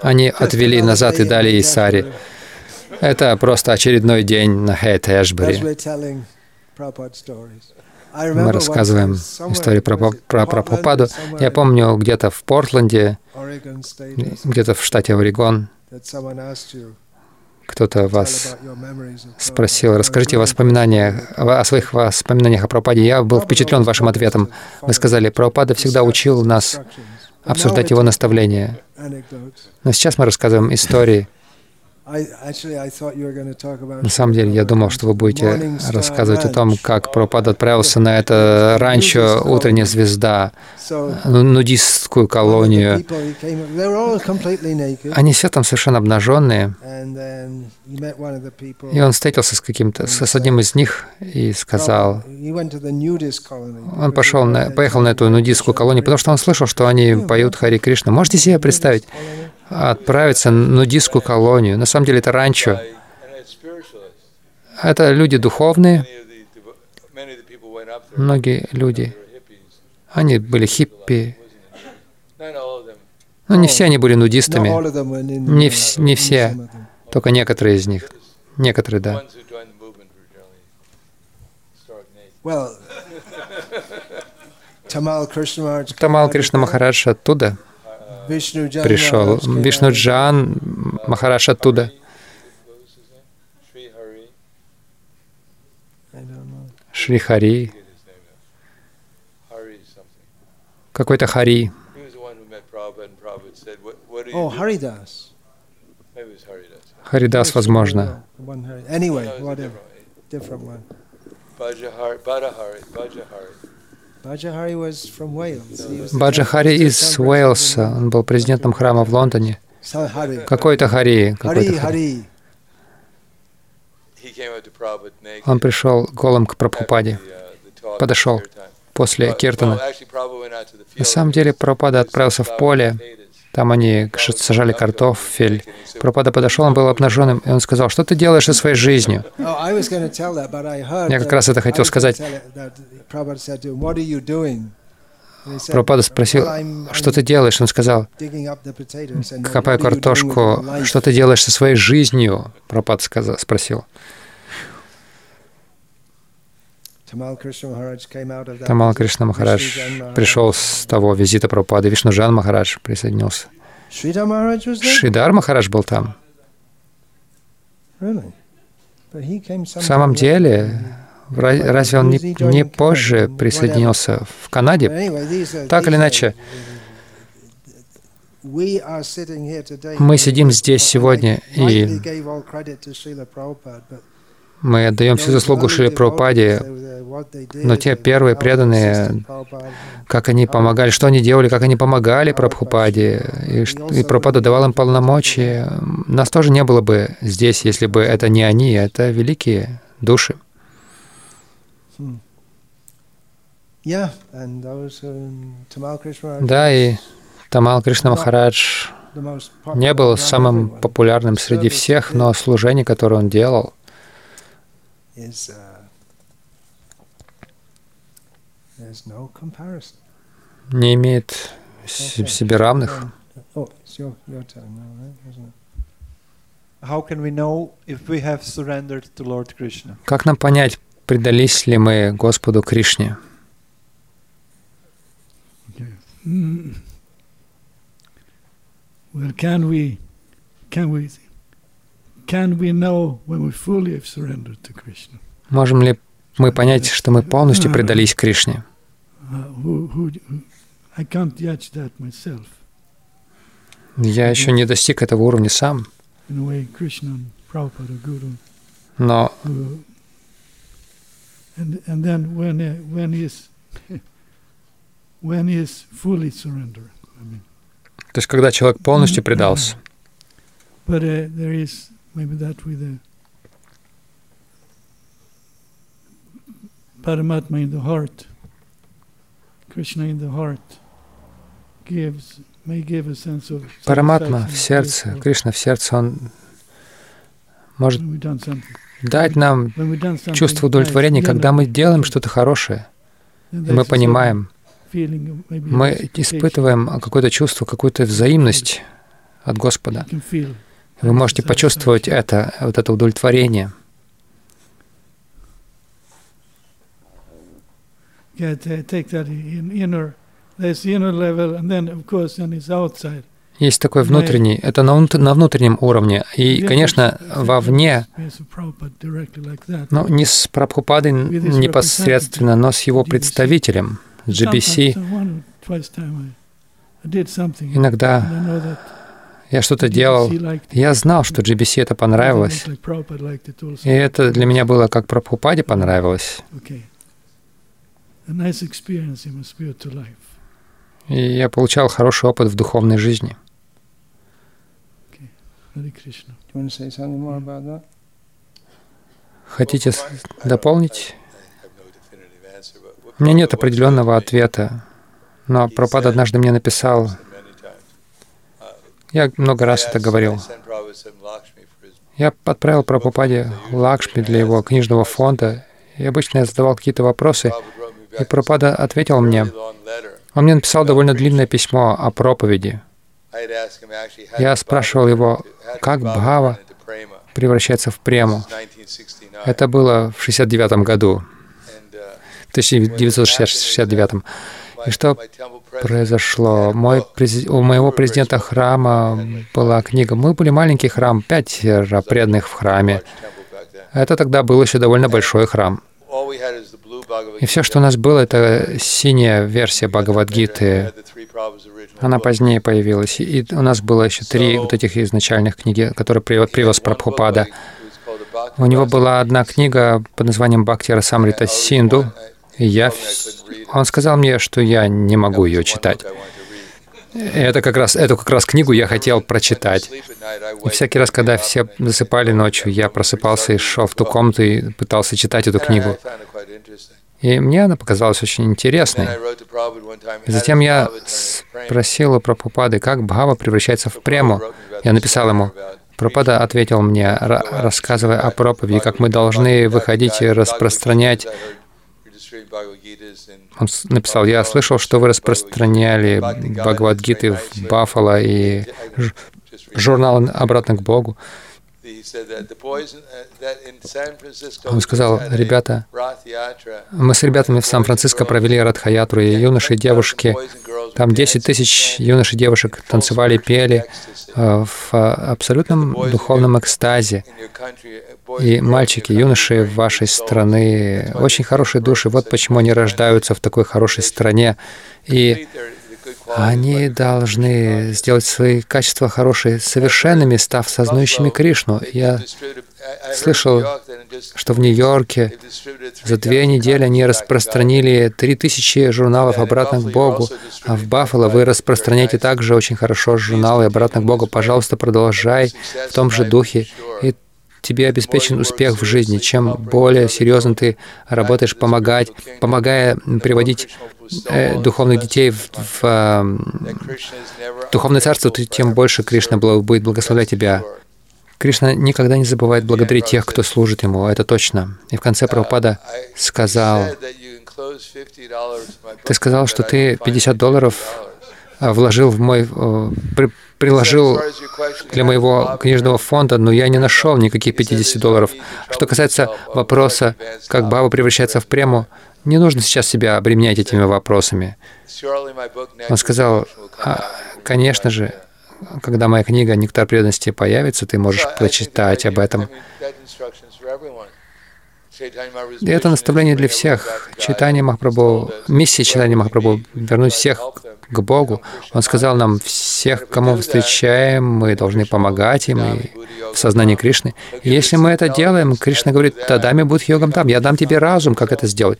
Они отвели назад и дали ей сари. Это просто очередной день на Хейт Эшбери. Мы рассказываем историю про, про Прабхупаду. Я помню, где-то в Портленде, где-то в штате Орегон, кто-то вас спросил, расскажите воспоминания, о своих воспоминаниях о Прабхупаде. Я был впечатлен вашим ответом. Вы сказали, Прабхупада всегда учил нас обсуждать его наставления. Но сейчас мы рассказываем истории, на самом деле, я думал, что вы будете рассказывать о том, как Прабхупад отправился на это ранчо «Утренняя звезда», ну, нудистскую колонию. Они все там совершенно обнаженные. И он встретился с каким-то, с одним из них и сказал, он пошел на, поехал на эту нудистскую колонию, потому что он слышал, что они поют Хари Кришна. Можете себе представить? Отправиться на нудистскую колонию. На самом деле это ранчо. Это люди духовные. Многие люди, они были хиппи. Но не все они были нудистами. Не, вс не все, только некоторые из них. Некоторые, да. Тамал Кришна Махарадж оттуда пришел. Вишну Джан Махараш оттуда. Шри Хари. Какой-то Хари. О, Харидас. Харидас, возможно. Баджахари из Уэльса. Он был президентом храма в Лондоне. Какой-то Хари. Какой-то Хари. Он пришел голым к Прабхупаде. Подошел после Киртана. На самом деле Прабхупада отправился в поле, там они сажали картофель. Пропада подошел, он был обнаженным, и он сказал, что ты делаешь со своей жизнью? Я как раз это хотел сказать. Пропада спросил, что ты делаешь? Он сказал, копаю картошку. Что ты делаешь со своей жизнью? Пропад сказал, спросил. Тамал Кришна Махарадж пришел с того визита Прабхупады. Вишнуджан Махарадж присоединился. Шридар Махарадж был там. В самом деле, разве он не, не позже присоединился в Канаде? Так или иначе, мы сидим здесь сегодня, и мы отдаем всю заслугу Шри Прабхупаде, но те первые преданные, как они помогали, что они делали, как они помогали Прабхупаде, и, и Прабхупада давал им полномочия, нас тоже не было бы здесь, если бы это не они, это великие души. Да, и Тамал Кришна Махарадж не был самым популярным среди всех, но служение, которое он делал, is uh, there's no comparison. Не имеет okay. себе равных. Oh, it's your, your turn now, right? Isn't it? How can we know if we have surrendered to Lord Krishna? Как нам понять, предались ли мы Господу Кришне? Okay. Well, can we, can we, Можем ли мы понять, что мы полностью предались Кришне? Я еще не достиг этого уровня сам. Но то есть, когда человек полностью предался. But uh, there is maybe that with the Paramatma in the heart, Krishna in the heart, gives, may give a sense of Параматма в сердце, Кришна в сердце, он может дать нам чувство удовлетворения, когда мы делаем что-то хорошее. И мы понимаем, мы испытываем какое-то чувство, какую-то взаимность от Господа. Вы можете почувствовать это, вот это удовлетворение. Есть такой внутренний, это на, на внутреннем уровне. И, конечно, вовне, но не с Прабхупадой непосредственно, но с его представителем, GBC. Иногда я что-то делал. Я знал, что GBC это понравилось. И это для меня было как Прабхупаде понравилось. И я получал хороший опыт в духовной жизни. Хотите дополнить? У меня нет определенного ответа, но Пропад однажды мне написал, я много раз это говорил. Я отправил Прабхупаде Лакшми для его книжного фонда, и обычно я задавал какие-то вопросы, и Прабхупада ответил мне. Он мне написал довольно длинное письмо о проповеди. Я спрашивал его, как Бхава превращается в прему. Это было в 69 году, в 1969. И что произошло? Мой, у моего президента храма была книга. Мы были маленький храм, пять преданных в храме. Это тогда был еще довольно большой храм. И все, что у нас было, это синяя версия Бхагавадгиты. Она позднее появилась. И у нас было еще три вот этих изначальных книги, которые привез Прабхупада. У него была одна книга под названием Бхакти Расамрита Синду, и я, он сказал мне, что я не могу ее читать. Это как раз, эту как раз книгу я хотел прочитать. И всякий раз, когда все засыпали ночью, я просыпался и шел в ту комнату и пытался читать эту книгу. И мне она показалась очень интересной. И затем я спросил у Прабхупады, как Бхава превращается в прему. Я написал ему. Прабхупада ответил мне, рассказывая о проповеди, как мы должны выходить и распространять он написал, я слышал, что вы распространяли Бхагавадгиты в Баффало и журнал «Обратно к Богу». Он сказал, ребята, мы с ребятами в Сан-Франциско провели Радхаятру, и юноши и девушки, там 10 тысяч юношей и девушек танцевали, пели э, в абсолютном духовном экстазе. И мальчики, юноши вашей страны, очень хорошие души, вот почему они рождаются в такой хорошей стране. И они должны сделать свои качества хорошие совершенными, став сознающими Кришну. Я слышал, что в Нью-Йорке за две недели они распространили три тысячи журналов «Обратно к Богу», а в Баффало вы распространяете также очень хорошо журналы «Обратно к Богу». Пожалуйста, продолжай в том же духе, и тебе обеспечен успех в жизни. Чем более серьезно ты работаешь, помогать, помогая приводить э, духовных детей в, в э, духовное царство, то тем больше Кришна будет благословлять тебя. Кришна никогда не забывает благодарить тех, кто служит Ему, это точно. И в конце Прабхупада сказал, ты сказал, что ты 50 долларов э, вложил в мой, э, приложил для моего книжного фонда, но я не нашел никаких 50 долларов. Что касается вопроса, как Баба превращается в прему, не нужно сейчас себя обременять этими вопросами. Он сказал, а, конечно же, когда моя книга «Нектар преданности» появится, ты можешь прочитать об этом. И это наставление для всех. Читание Махапрабху, миссия читания Махапрабху — вернуть всех к Богу. Он сказал нам, всех, кому встречаем, мы должны помогать им и в сознании Кришны. И если мы это делаем, Кришна говорит, «Тадами будь йогам там, я дам тебе разум, как это сделать».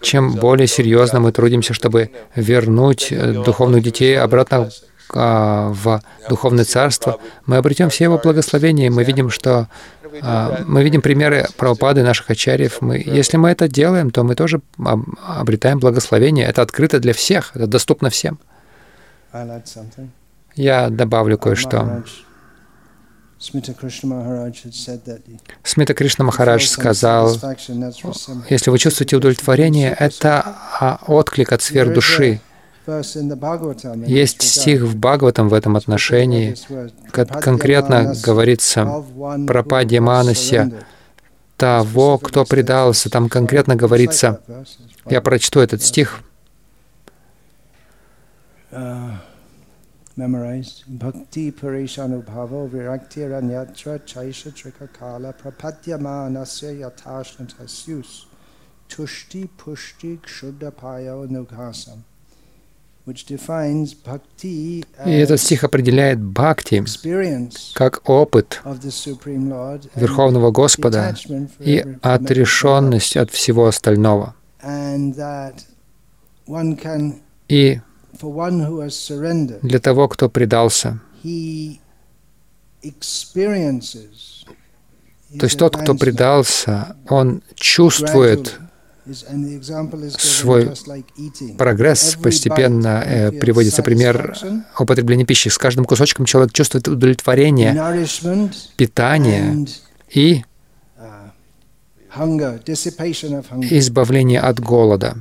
Чем более серьезно мы трудимся, чтобы вернуть духовных детей обратно а, в духовное царство, мы обретем все его благословения. Мы видим, что мы видим примеры правопады наших ачарьев. Мы, если мы это делаем, то мы тоже обретаем благословение. Это открыто для всех, это доступно всем. Я добавлю кое-что. Смита Кришна Махарадж сказал, если вы чувствуете удовлетворение, это а, отклик от сфер души. Есть стих в Бхагаватам в этом отношении, конкретно говорится про Падьяманася, того, кто предался. Там конкретно говорится, я прочту этот стих. Uh, memorized. Bhakti Prapadyamanasya Yatashnatasyus Tushti Pushti Kshuddhapayo Nughasam. И этот стих определяет бхакти как опыт Верховного Господа и отрешенность от всего остального. И для того, кто предался, то есть тот, кто предался, он чувствует свой прогресс постепенно э, приводится пример употребления пищи. С каждым кусочком человек чувствует удовлетворение, питание и uh, избавление от голода,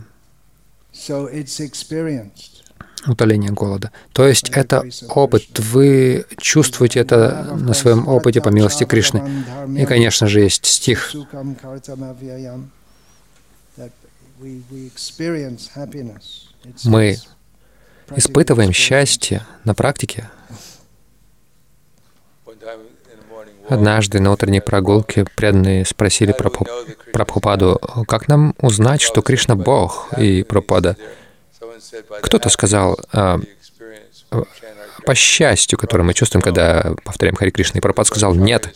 утоление голода. То есть это опыт. Вы чувствуете это на своем опыте по милости Кришны. И, конечно же, есть стих мы испытываем счастье на практике. Однажды на утренней прогулке преданные спросили Прабхупаду, как нам узнать, что Кришна — Бог? И Прабхупада, кто-то сказал, а, по счастью, которое мы чувствуем, когда повторяем Хари Кришна. И Прабхупада сказал, нет,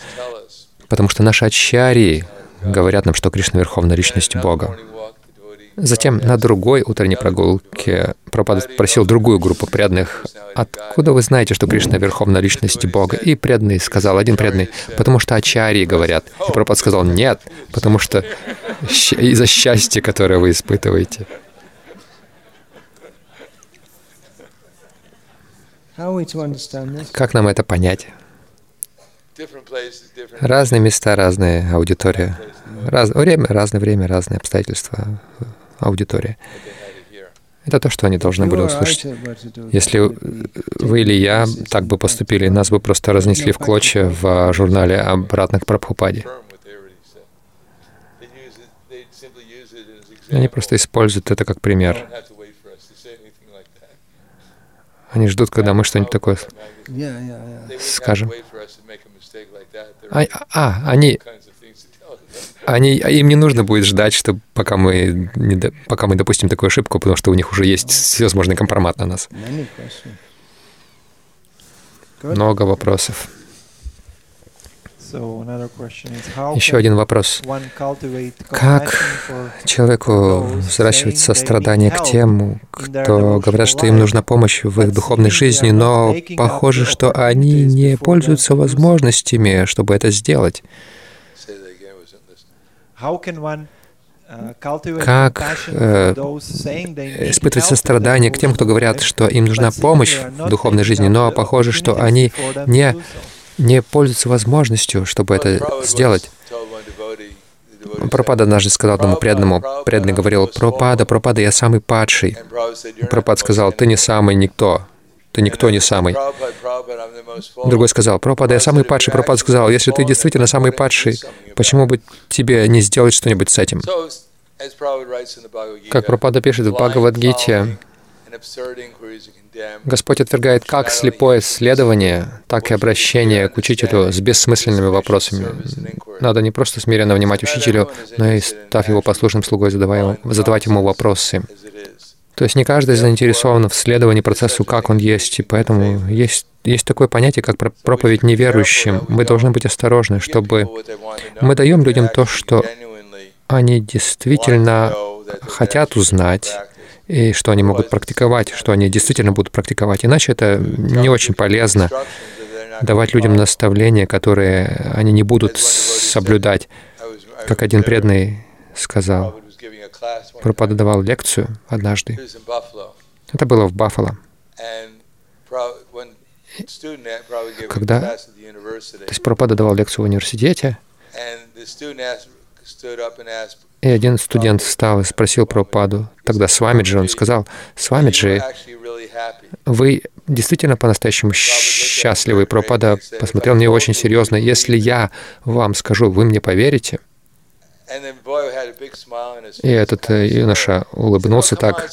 потому что наши ачарьи говорят нам, что Кришна — Верховная Личность Бога. Затем на другой утренней прогулке Прабхупада спросил другую группу преданных, «Откуда вы знаете, что Кришна — Верховная Личность Бога?» И преданный сказал, один преданный, «Потому что ачарьи говорят». И Прабхупада сказал, «Нет, потому что из-за счастья, которое вы испытываете». Как нам это понять? Разные места, разная аудитория. Раз, время, разное время, разные обстоятельства аудитория. Это то, что они должны были услышать. Если вы или я так бы поступили, нас бы просто разнесли в клочья в журнале обратно к Прабхупаде. Они просто используют это как пример. Они ждут, когда мы что-нибудь такое скажем. А, а, они, они, им не нужно будет ждать, что пока мы, не, пока мы допустим такую ошибку, потому что у них уже есть всевозможный компромат на нас. Много вопросов. Еще один вопрос. Как человеку взращивать сострадание к тем, кто говорят, что им нужна помощь в их духовной жизни, но похоже, что они не пользуются возможностями, чтобы это сделать? Как э, испытывать сострадание к тем, кто говорят, что им нужна помощь в духовной жизни, но похоже, что они не, не пользуются возможностью, чтобы это сделать. Пропада однажды сказал одному преданному, преданный говорил, «Пропада, Пропада, я самый падший». Пропад сказал, «Ты не самый никто, ты никто не самый. Другой сказал, Пропада, я самый падший. Пропад сказал, если ты действительно самый падший, почему бы тебе не сделать что-нибудь с этим? Как Пропада пишет в Бхагавадгите, Господь отвергает как слепое следование, так и обращение к учителю с бессмысленными вопросами. Надо не просто смиренно внимать учителю, но и, став его послушным слугой, задавать ему вопросы. То есть не каждый заинтересован в следовании процессу, как он есть, и поэтому есть, есть такое понятие, как проповедь неверующим. Мы должны быть осторожны, чтобы мы даем людям то, что они действительно хотят узнать, и что они могут практиковать, что они действительно будут практиковать. Иначе это не очень полезно давать людям наставления, которые они не будут соблюдать. Как один преданный сказал, Пропада давал лекцию однажды. Это было в Баффало. Когда то есть Пропада давал лекцию в университете, и один студент встал и спросил Прабхупаду, тогда с вами же, он сказал, с вами же, вы действительно по-настоящему счастливы. Прабхупада посмотрел на него очень серьезно. Если я вам скажу, вы мне поверите? И этот э, юноша улыбнулся так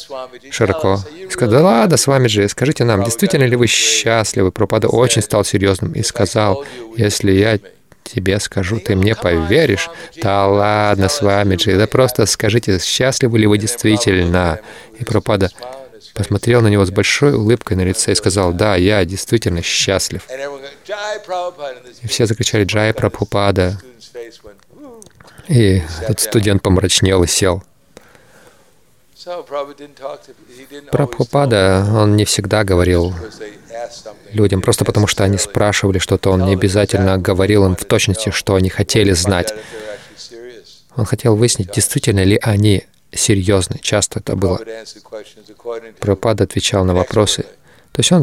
широко. Сказал, да ладно, с вами же, скажите нам, действительно ли вы счастливы? Прабхупада очень стал серьезным и сказал, если я тебе скажу, ты мне поверишь? Да ладно с вами же, да просто скажите, счастливы ли вы действительно? И Пропада посмотрел на него с большой улыбкой на лице и сказал, да, я действительно счастлив. И все закричали «Джай Прабхупада». И этот студент помрачнел и сел. Прабхупада, он не всегда говорил людям, просто потому что они спрашивали что-то, он не обязательно говорил им в точности, что они хотели знать. Он хотел выяснить, действительно ли они серьезны. Часто это было. Прабхупада отвечал на вопросы. То есть он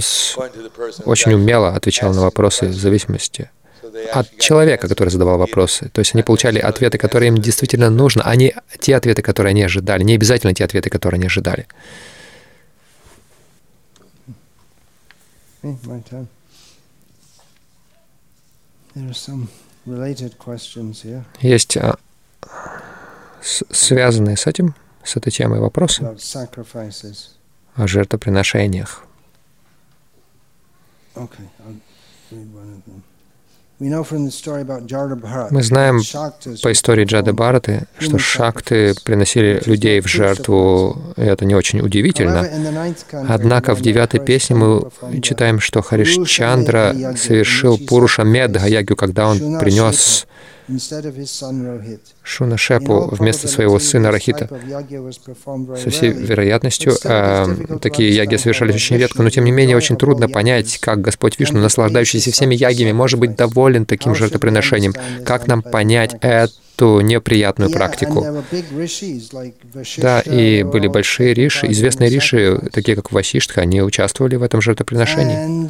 очень умело отвечал на вопросы в зависимости от человека, который задавал вопросы. То есть они получали ответы, которые им действительно нужны, а не те ответы, которые они ожидали, не обязательно те ответы, которые они ожидали. Есть а, связанные с этим, с этой темой вопросы о жертвоприношениях. Okay, мы знаем по истории Джады Бхараты, что шакты приносили людей в жертву, и это не очень удивительно. Однако в девятой песне мы читаем, что Хариш Чандра совершил Пуруша Медха ягю, когда он принес Шунашепу вместо своего сына Рахита. Со всей вероятностью, э, такие яги совершались очень редко, но тем не менее очень трудно понять, как Господь Вишну, наслаждающийся всеми ягами, может быть доволен таким жертвоприношением. Как нам понять это? Ту неприятную практику. Да, и были большие риши, известные риши, такие как Васиштха, они участвовали в этом жертвоприношении.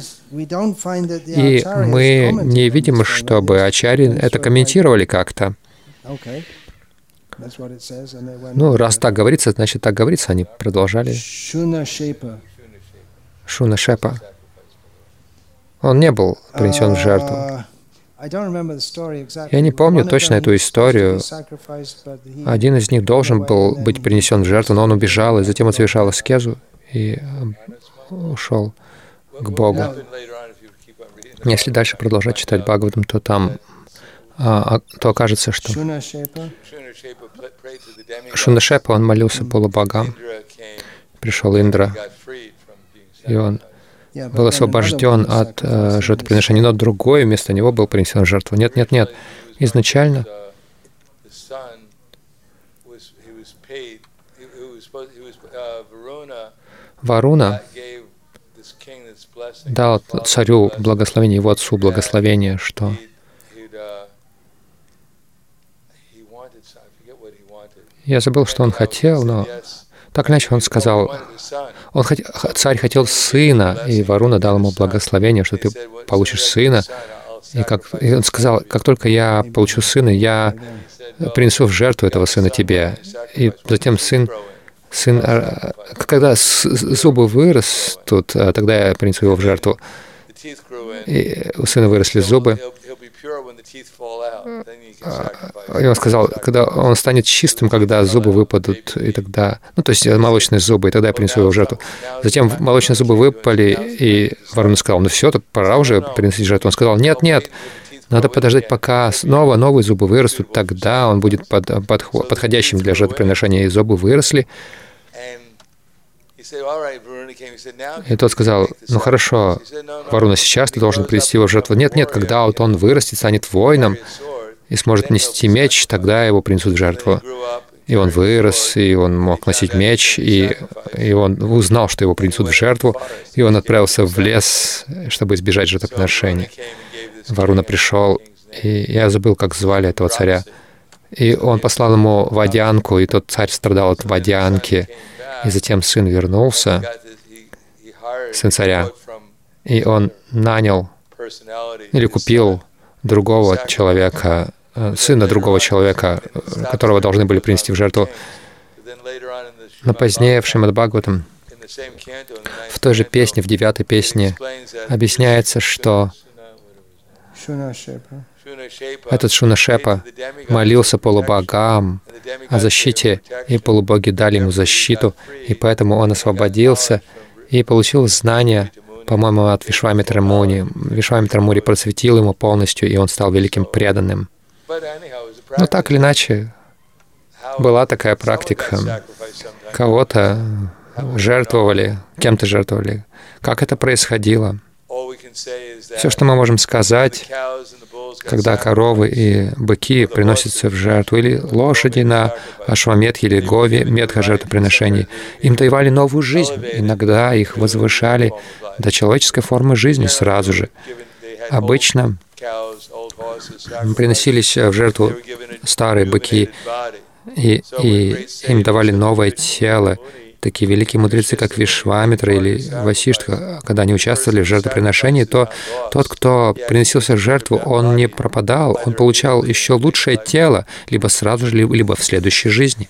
И мы не видим, чтобы ачари это комментировали как-то. Ну, раз так говорится, значит так говорится, они продолжали. Шуна Шепа. Он не был принесен в жертву. Я не помню точно эту историю. Один из них должен был быть принесен в жертву, но он убежал, и затем он совершал аскезу и ушел к Богу. Если дальше продолжать читать Бхагаватам, то там а, а, то окажется, что Шунашепа, он молился полубогам, пришел Индра, и он был освобожден от э, жертвоприношения, но другой вместо него был принесен в жертву. Нет, нет, нет. Изначально Варуна дал царю благословение, его отцу благословение, что я забыл, что он хотел, но так иначе он сказал, он хот... царь хотел сына, и Варуна дал ему благословение, что ты получишь сына. И, как, и он сказал, как только я получу сына, я принесу в жертву этого сына тебе. И затем сын, сын а, когда зубы вырастут, а, тогда я принесу его в жертву. И у сына выросли зубы, И он сказал, когда он станет чистым, когда зубы выпадут, и тогда, ну, то есть молочные зубы, и тогда я принесу его в жертву. Затем молочные зубы выпали, и Варуна сказал, ну все, пора уже приносить жертву. Он сказал, нет, нет, надо подождать, пока снова новые зубы вырастут, тогда он будет под, под, подходящим для жертвоприношения, и зубы выросли. И тот сказал, ну хорошо, Варуна, сейчас ты должен принести его в жертву. Нет, нет, когда вот он вырастет, станет воином и сможет нести меч, тогда его принесут в жертву. И он вырос, и он мог носить меч, и, и он узнал, что его принесут в жертву, и он отправился в лес, чтобы избежать жертвоприношения. Варуна пришел, и я забыл, как звали этого царя. И он послал ему водянку, и тот царь страдал от водянки. И затем сын вернулся, сын царя, и он нанял или купил другого человека, э, сына другого человека, которого должны были принести в жертву. Но позднее в Шримад Бхагаватам, в той же песне, в девятой песне, объясняется, что этот Шунашепа молился полубогам о защите, и полубоги дали ему защиту, и поэтому он освободился и получил знания, по-моему, от Вишвамитра Муни. Вишвамитра Муни просветил ему полностью, и он стал великим преданным. Но так или иначе, была такая практика. Кого-то жертвовали, кем-то жертвовали. Как это происходило? Все, что мы можем сказать, когда коровы и быки приносятся в жертву, или лошади на Ашвамет или Гове, метха жертвоприношений, им давали новую жизнь. Иногда их возвышали до человеческой формы жизни сразу же. Обычно приносились в жертву старые быки, и, и им давали новое тело, такие великие мудрецы, как Вишвамитра или Васиштха, когда они участвовали в жертвоприношении, то тот, кто приносился в жертву, он не пропадал, он получал еще лучшее тело, либо сразу же, либо в следующей жизни.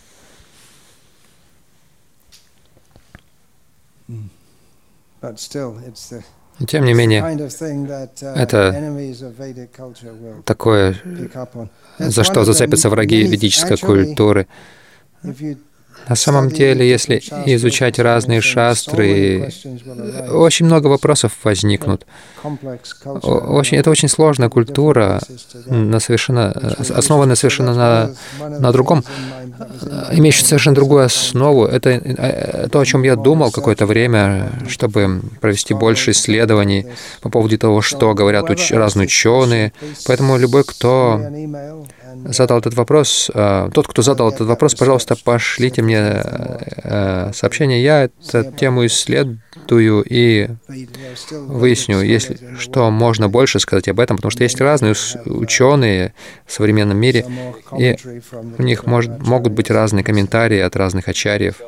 Но тем не менее, это такое, за что зацепятся враги ведической культуры. На самом деле, если изучать разные шастры, очень много вопросов возникнут. Очень, это очень сложная культура, на совершенно, основанная совершенно на, на другом, имеющая совершенно другую основу. Это э, то, о чем я думал какое-то время, чтобы провести больше исследований по поводу того, что говорят уч разные ученые. Поэтому любой, кто задал этот вопрос, э, тот, кто задал этот вопрос, пожалуйста, пошлите мне э, сообщение. Я эту тему исследую и выясню, если что можно больше сказать об этом, потому что есть разные ученые в современном мире, и у них может, могут быть разные комментарии от разных ачарьев.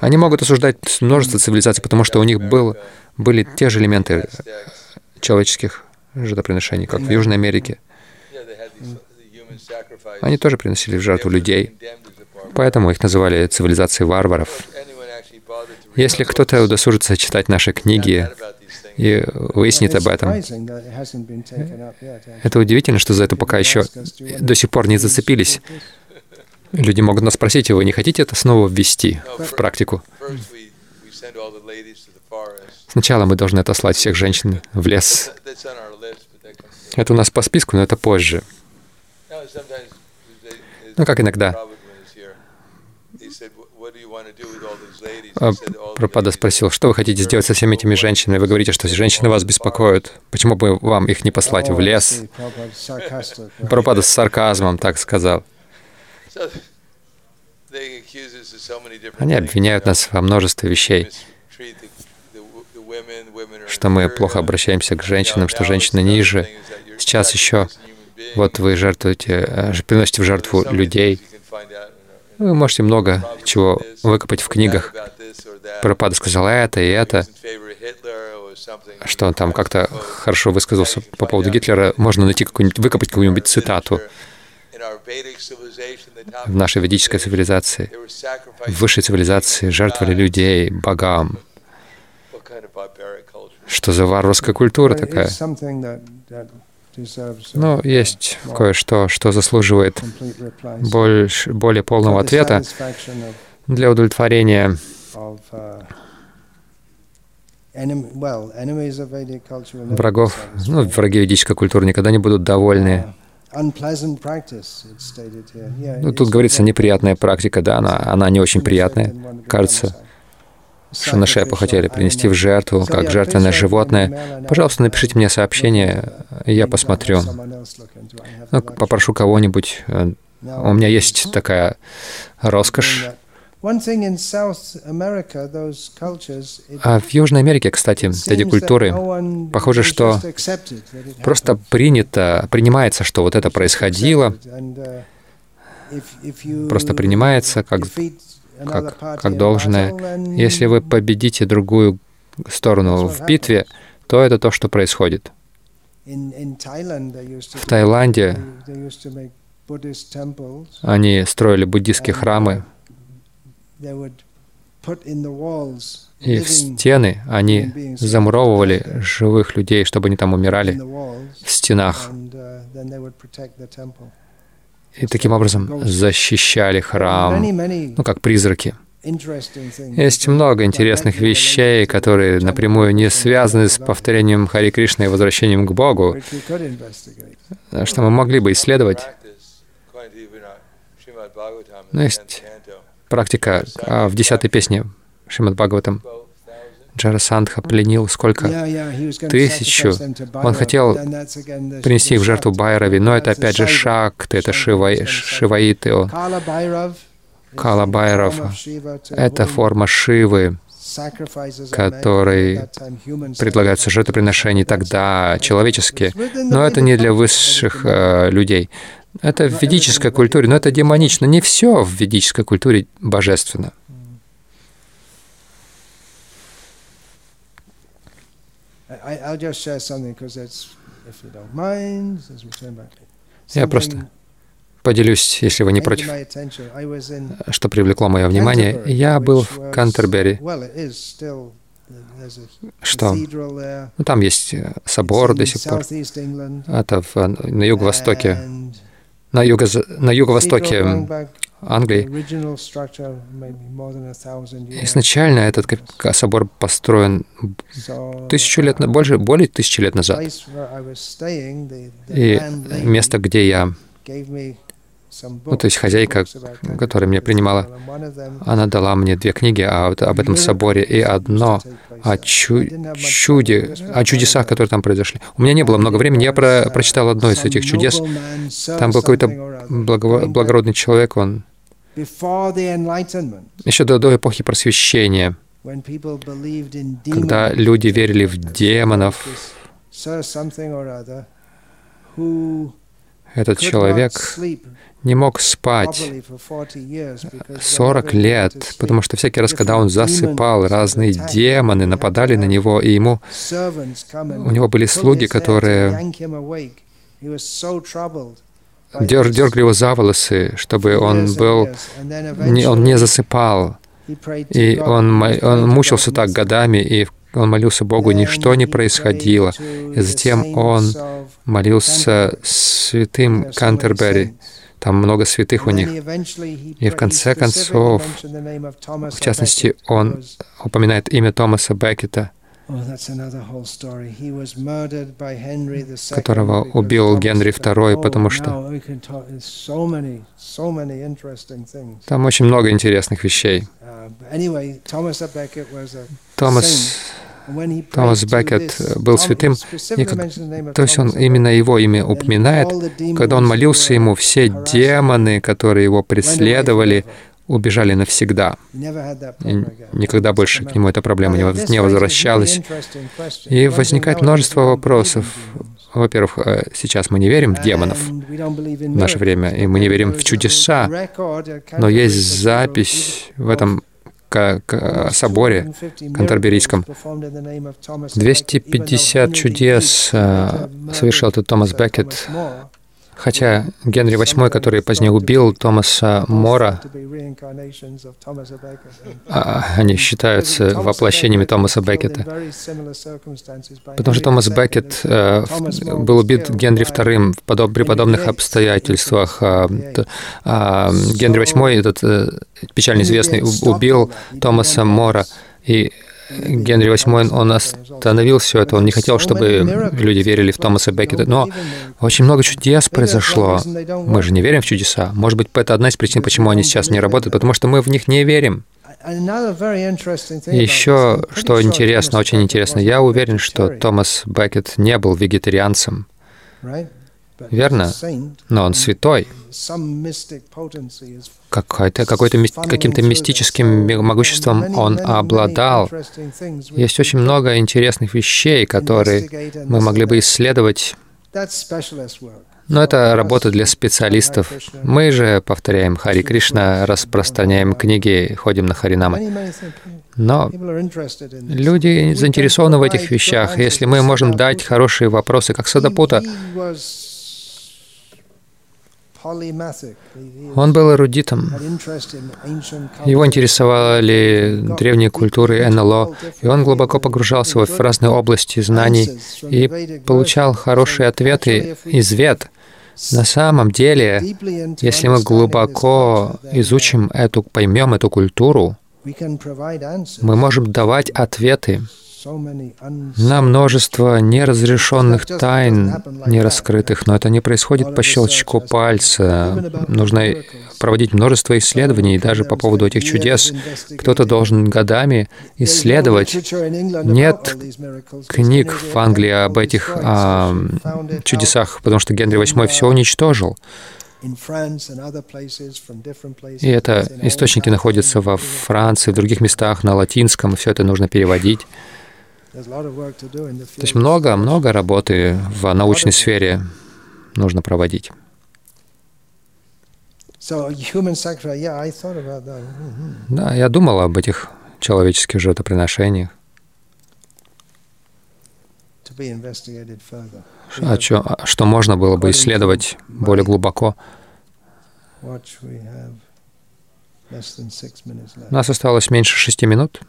Они могут осуждать множество цивилизаций, потому что у них был, были те же элементы человеческих жертвоприношений, как в Южной Америке. Они тоже приносили в жертву людей, поэтому их называли цивилизацией варваров. Если кто-то удосужится читать наши книги и выяснит об этом, это удивительно, что за это пока еще до сих пор не зацепились. Люди могут нас спросить, вы не хотите это снова ввести в практику? Сначала мы должны отослать всех женщин в лес. Это у нас по списку, но это позже. Ну, как иногда. А Пропада спросил, что вы хотите сделать со всеми этими женщинами? Вы говорите, что женщины вас беспокоят. Почему бы вам их не послать в лес? Пропада с сарказмом так сказал. Они обвиняют нас во множестве вещей, что мы плохо обращаемся к женщинам, что женщины ниже. Сейчас еще вот вы жертвуете, э, приносите в жертву людей. Вы можете много чего выкопать в книгах. Пропада сказал это и это, что он там как-то хорошо высказался по поводу Гитлера. Можно найти какую-нибудь, выкопать какую-нибудь цитату в нашей ведической цивилизации, в высшей цивилизации жертвовали людей богам. Что за варварская культура такая? Но есть кое-что, что заслуживает больше, более полного ответа для удовлетворения врагов. Ну, враги ведической культуры никогда не будут довольны. Ну, тут говорится неприятная практика, да, она, она не очень приятная. Кажется, Шинашепу хотели принести в жертву, как жертвенное животное. Пожалуйста, напишите мне сообщение, я посмотрю. Ну, попрошу кого-нибудь. У меня есть такая роскошь. А в Южной Америке, кстати, эти культуры, похоже, что просто принято, принимается, что вот это происходило, просто принимается как как, как должное. Если вы победите другую сторону в битве, то это то, что происходит. В Таиланде они строили буддийские храмы, и в стены они замуровывали живых людей, чтобы они там умирали в стенах и таким образом защищали храм, ну, как призраки. Есть много интересных вещей, которые напрямую не связаны с повторением Хари Кришны и возвращением к Богу, что мы могли бы исследовать. Но есть практика а, в десятой песне Шримад Бхагаватам. Джарасандха пленил сколько? Тысячу. Он хотел принести их в жертву Байрави, но это опять же шакты, это шива, шиваиты. Кала Байров — это форма Шивы, который предлагаются жертвоприношения тогда человеческие, но это не для высших э, людей. Это в ведической культуре, но это демонично. Не все в ведической культуре божественно. Я просто поделюсь, если вы не против, что привлекло мое внимание. Я был в Кантербери. Что? Ну, там есть э, собор до сих пор. Это в, на юго-востоке. На, юго, на юго-востоке Англии. Изначально этот собор построен тысячу лет, больше, более тысячи лет назад. И место, где я ну, то есть хозяйка, которая меня принимала, она дала мне две книги о, об этом соборе и одно о чу чуде, о чудесах, которые там произошли. У меня не было много времени, я про прочитал одно из этих чудес. Там был какой-то благо благородный человек, он еще до, до эпохи просвещения, когда люди верили в демонов, этот человек не мог спать 40 лет, потому что всякий раз, когда он засыпал, разные демоны нападали на него, и ему... У него были слуги, которые дер, дергали его за волосы, чтобы он был... Не, он не засыпал. И он, он мучился так годами, и он молился Богу, ничто не происходило. И затем он молился святым Кантербери, там много святых у них. И в конце концов, в частности, он упоминает имя Томаса Беккета, которого убил Генри II, потому что там очень много интересных вещей. Томас Томас Беккет был святым, и то есть он именно его имя упоминает. Когда он молился ему, все демоны, которые его преследовали, убежали навсегда. И никогда больше к нему эта проблема не возвращалась. И возникает множество вопросов. Во-первых, э, сейчас мы не верим в демонов в наше время, и мы не верим в чудеса, но есть запись в этом соборе Кантерберийском. 250 чудес э, совершил этот Томас Беккет, Хотя Генри VIII, который позднее убил Томаса Мора, а, они считаются воплощениями Томаса Беккета. Потому что Томас Беккет э, был убит Генри II при подобных обстоятельствах. А, а, Генри VIII, этот э, печально известный, убил Томаса Мора. И Генри VIII, он остановил все это, он не хотел, чтобы люди верили в Томаса Беккета. Но очень много чудес произошло. Мы же не верим в чудеса. Может быть, это одна из причин, почему они сейчас не работают, потому что мы в них не верим. Еще что интересно, очень интересно, я уверен, что Томас Беккет не был вегетарианцем. Верно? Но он святой. Какой-то, какой-то, каким-то мистическим могуществом он обладал. Есть очень много интересных вещей, которые мы могли бы исследовать. Но это работа для специалистов. Мы же повторяем Хари Кришна, распространяем книги, ходим на Харинамы. Но люди заинтересованы в этих вещах. Если мы можем дать хорошие вопросы, как Садапута, он был эрудитом. Его интересовали древние культуры НЛО, и он глубоко погружался в разные области знаний и получал хорошие ответы из вет. На самом деле, если мы глубоко изучим эту, поймем эту культуру, мы можем давать ответы на множество неразрешенных тайн, нераскрытых, но это не происходит по щелчку пальца. Нужно проводить множество исследований даже по поводу этих чудес. Кто-то должен годами исследовать. Нет книг в Англии об этих а, чудесах, потому что Генри VIII все уничтожил. И это источники находятся во Франции, в других местах, на латинском, все это нужно переводить. То есть много, много работы в научной сфере нужно проводить. Mm-hmm. Да, я думал об этих человеческих жертвоприношениях. А что, а что можно было бы исследовать более глубоко. У нас осталось меньше шести минут.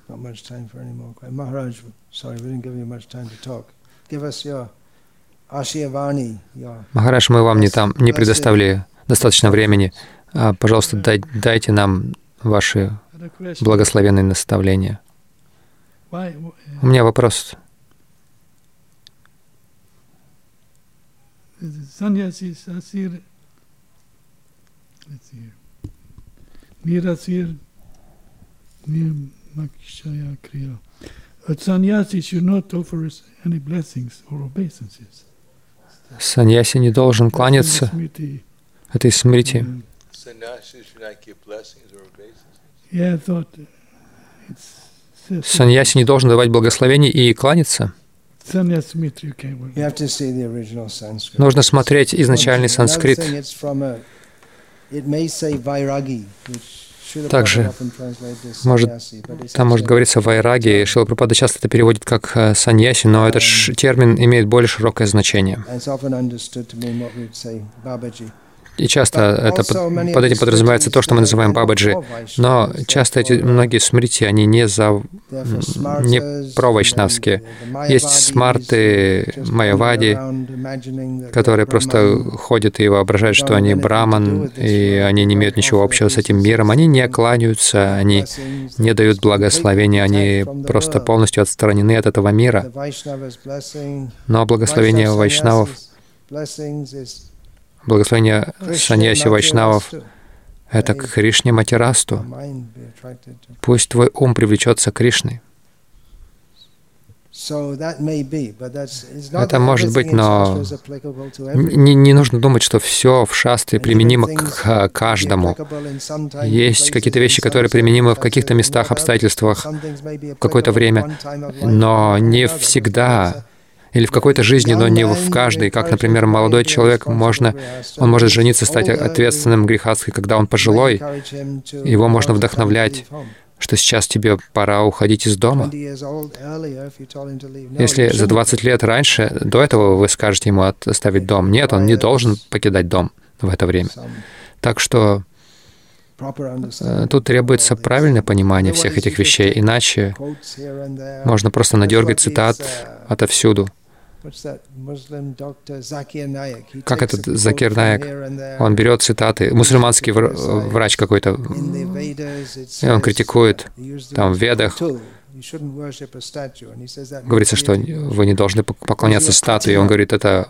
Махараш, мы вам не, там, не предоставили достаточно времени. А, пожалуйста, дай, дайте нам ваши благословенные наставления. У меня вопрос. Nirasir Nirmakshaya Kriya. A sannyasi should not offer any blessings or obeisances. Саньяси не должен кланяться этой смрити. Саньяси не должен давать благословение и кланяться. Нужно смотреть изначальный санскрит. Также, может, там может говориться вайраги. Шила Пропада часто это переводит как э, саньяси, но этот термин имеет более широкое значение. И часто это под, под этим подразумевается то, что мы называем бабаджи. Но часто эти многие смрити, они не, за, не провайшнавские. Есть смарты, майявади, которые просто ходят и воображают, что они браман, и они не имеют ничего общего с этим миром. Они не кланяются, они не дают благословения, они просто полностью отстранены от этого мира. Но благословение вайшнавов Благословение саньяси вайшнавов — это к Кришне Матирасту. Пусть твой ум привлечется к Кришне. Это может быть, но не, не нужно думать, что все в шастре применимо к каждому. Есть какие-то вещи, которые применимы в каких-то местах, обстоятельствах, в какое-то время, но не всегда или в какой-то жизни, но не в каждой. Как, например, молодой человек, можно, он может жениться, стать ответственным грехастской, когда он пожилой. Его можно вдохновлять, что сейчас тебе пора уходить из дома. 20 years old earlier, if you told him to leave, no, Если за shouldn't 20 лет раньше, до этого вы скажете ему оставить дом. Нет, он не должен покидать дом в это время. Так что э, тут требуется правильное понимание всех этих вещей, иначе можно просто надергать цитат отовсюду. Как этот Закир Наик. Он берет цитаты, мусульманский вр- врач какой-то, и он критикует, там в Ведах. Говорится, что вы не должны пок- поклоняться статуе. Он говорит, это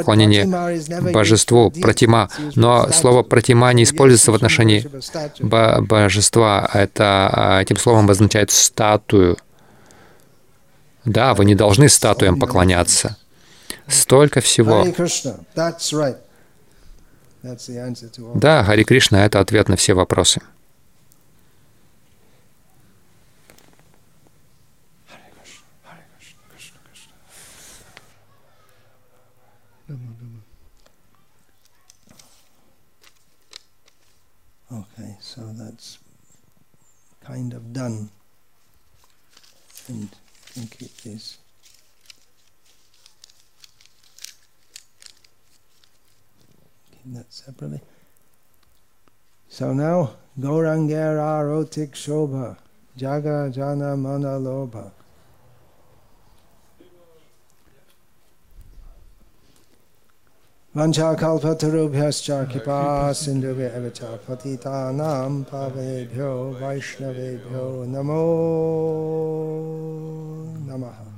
поклонение божеству, протима. Но слово протима не используется в отношении божества. Это а, этим словом обозначает статую. Да, вы не должны статуям поклоняться. Столько всего. Да, Хари Кришна — это ответ на все вопросы. Okay, so that's kind of done. And I think it is. Keep that separately. So now, Gauranger Arotik Shobha, Jaga Jana Mana Lobha. वंशाकल्पतरुभ्यश्च कृपा पावेभ्यो वैष्णवेभ्यो नमो नमः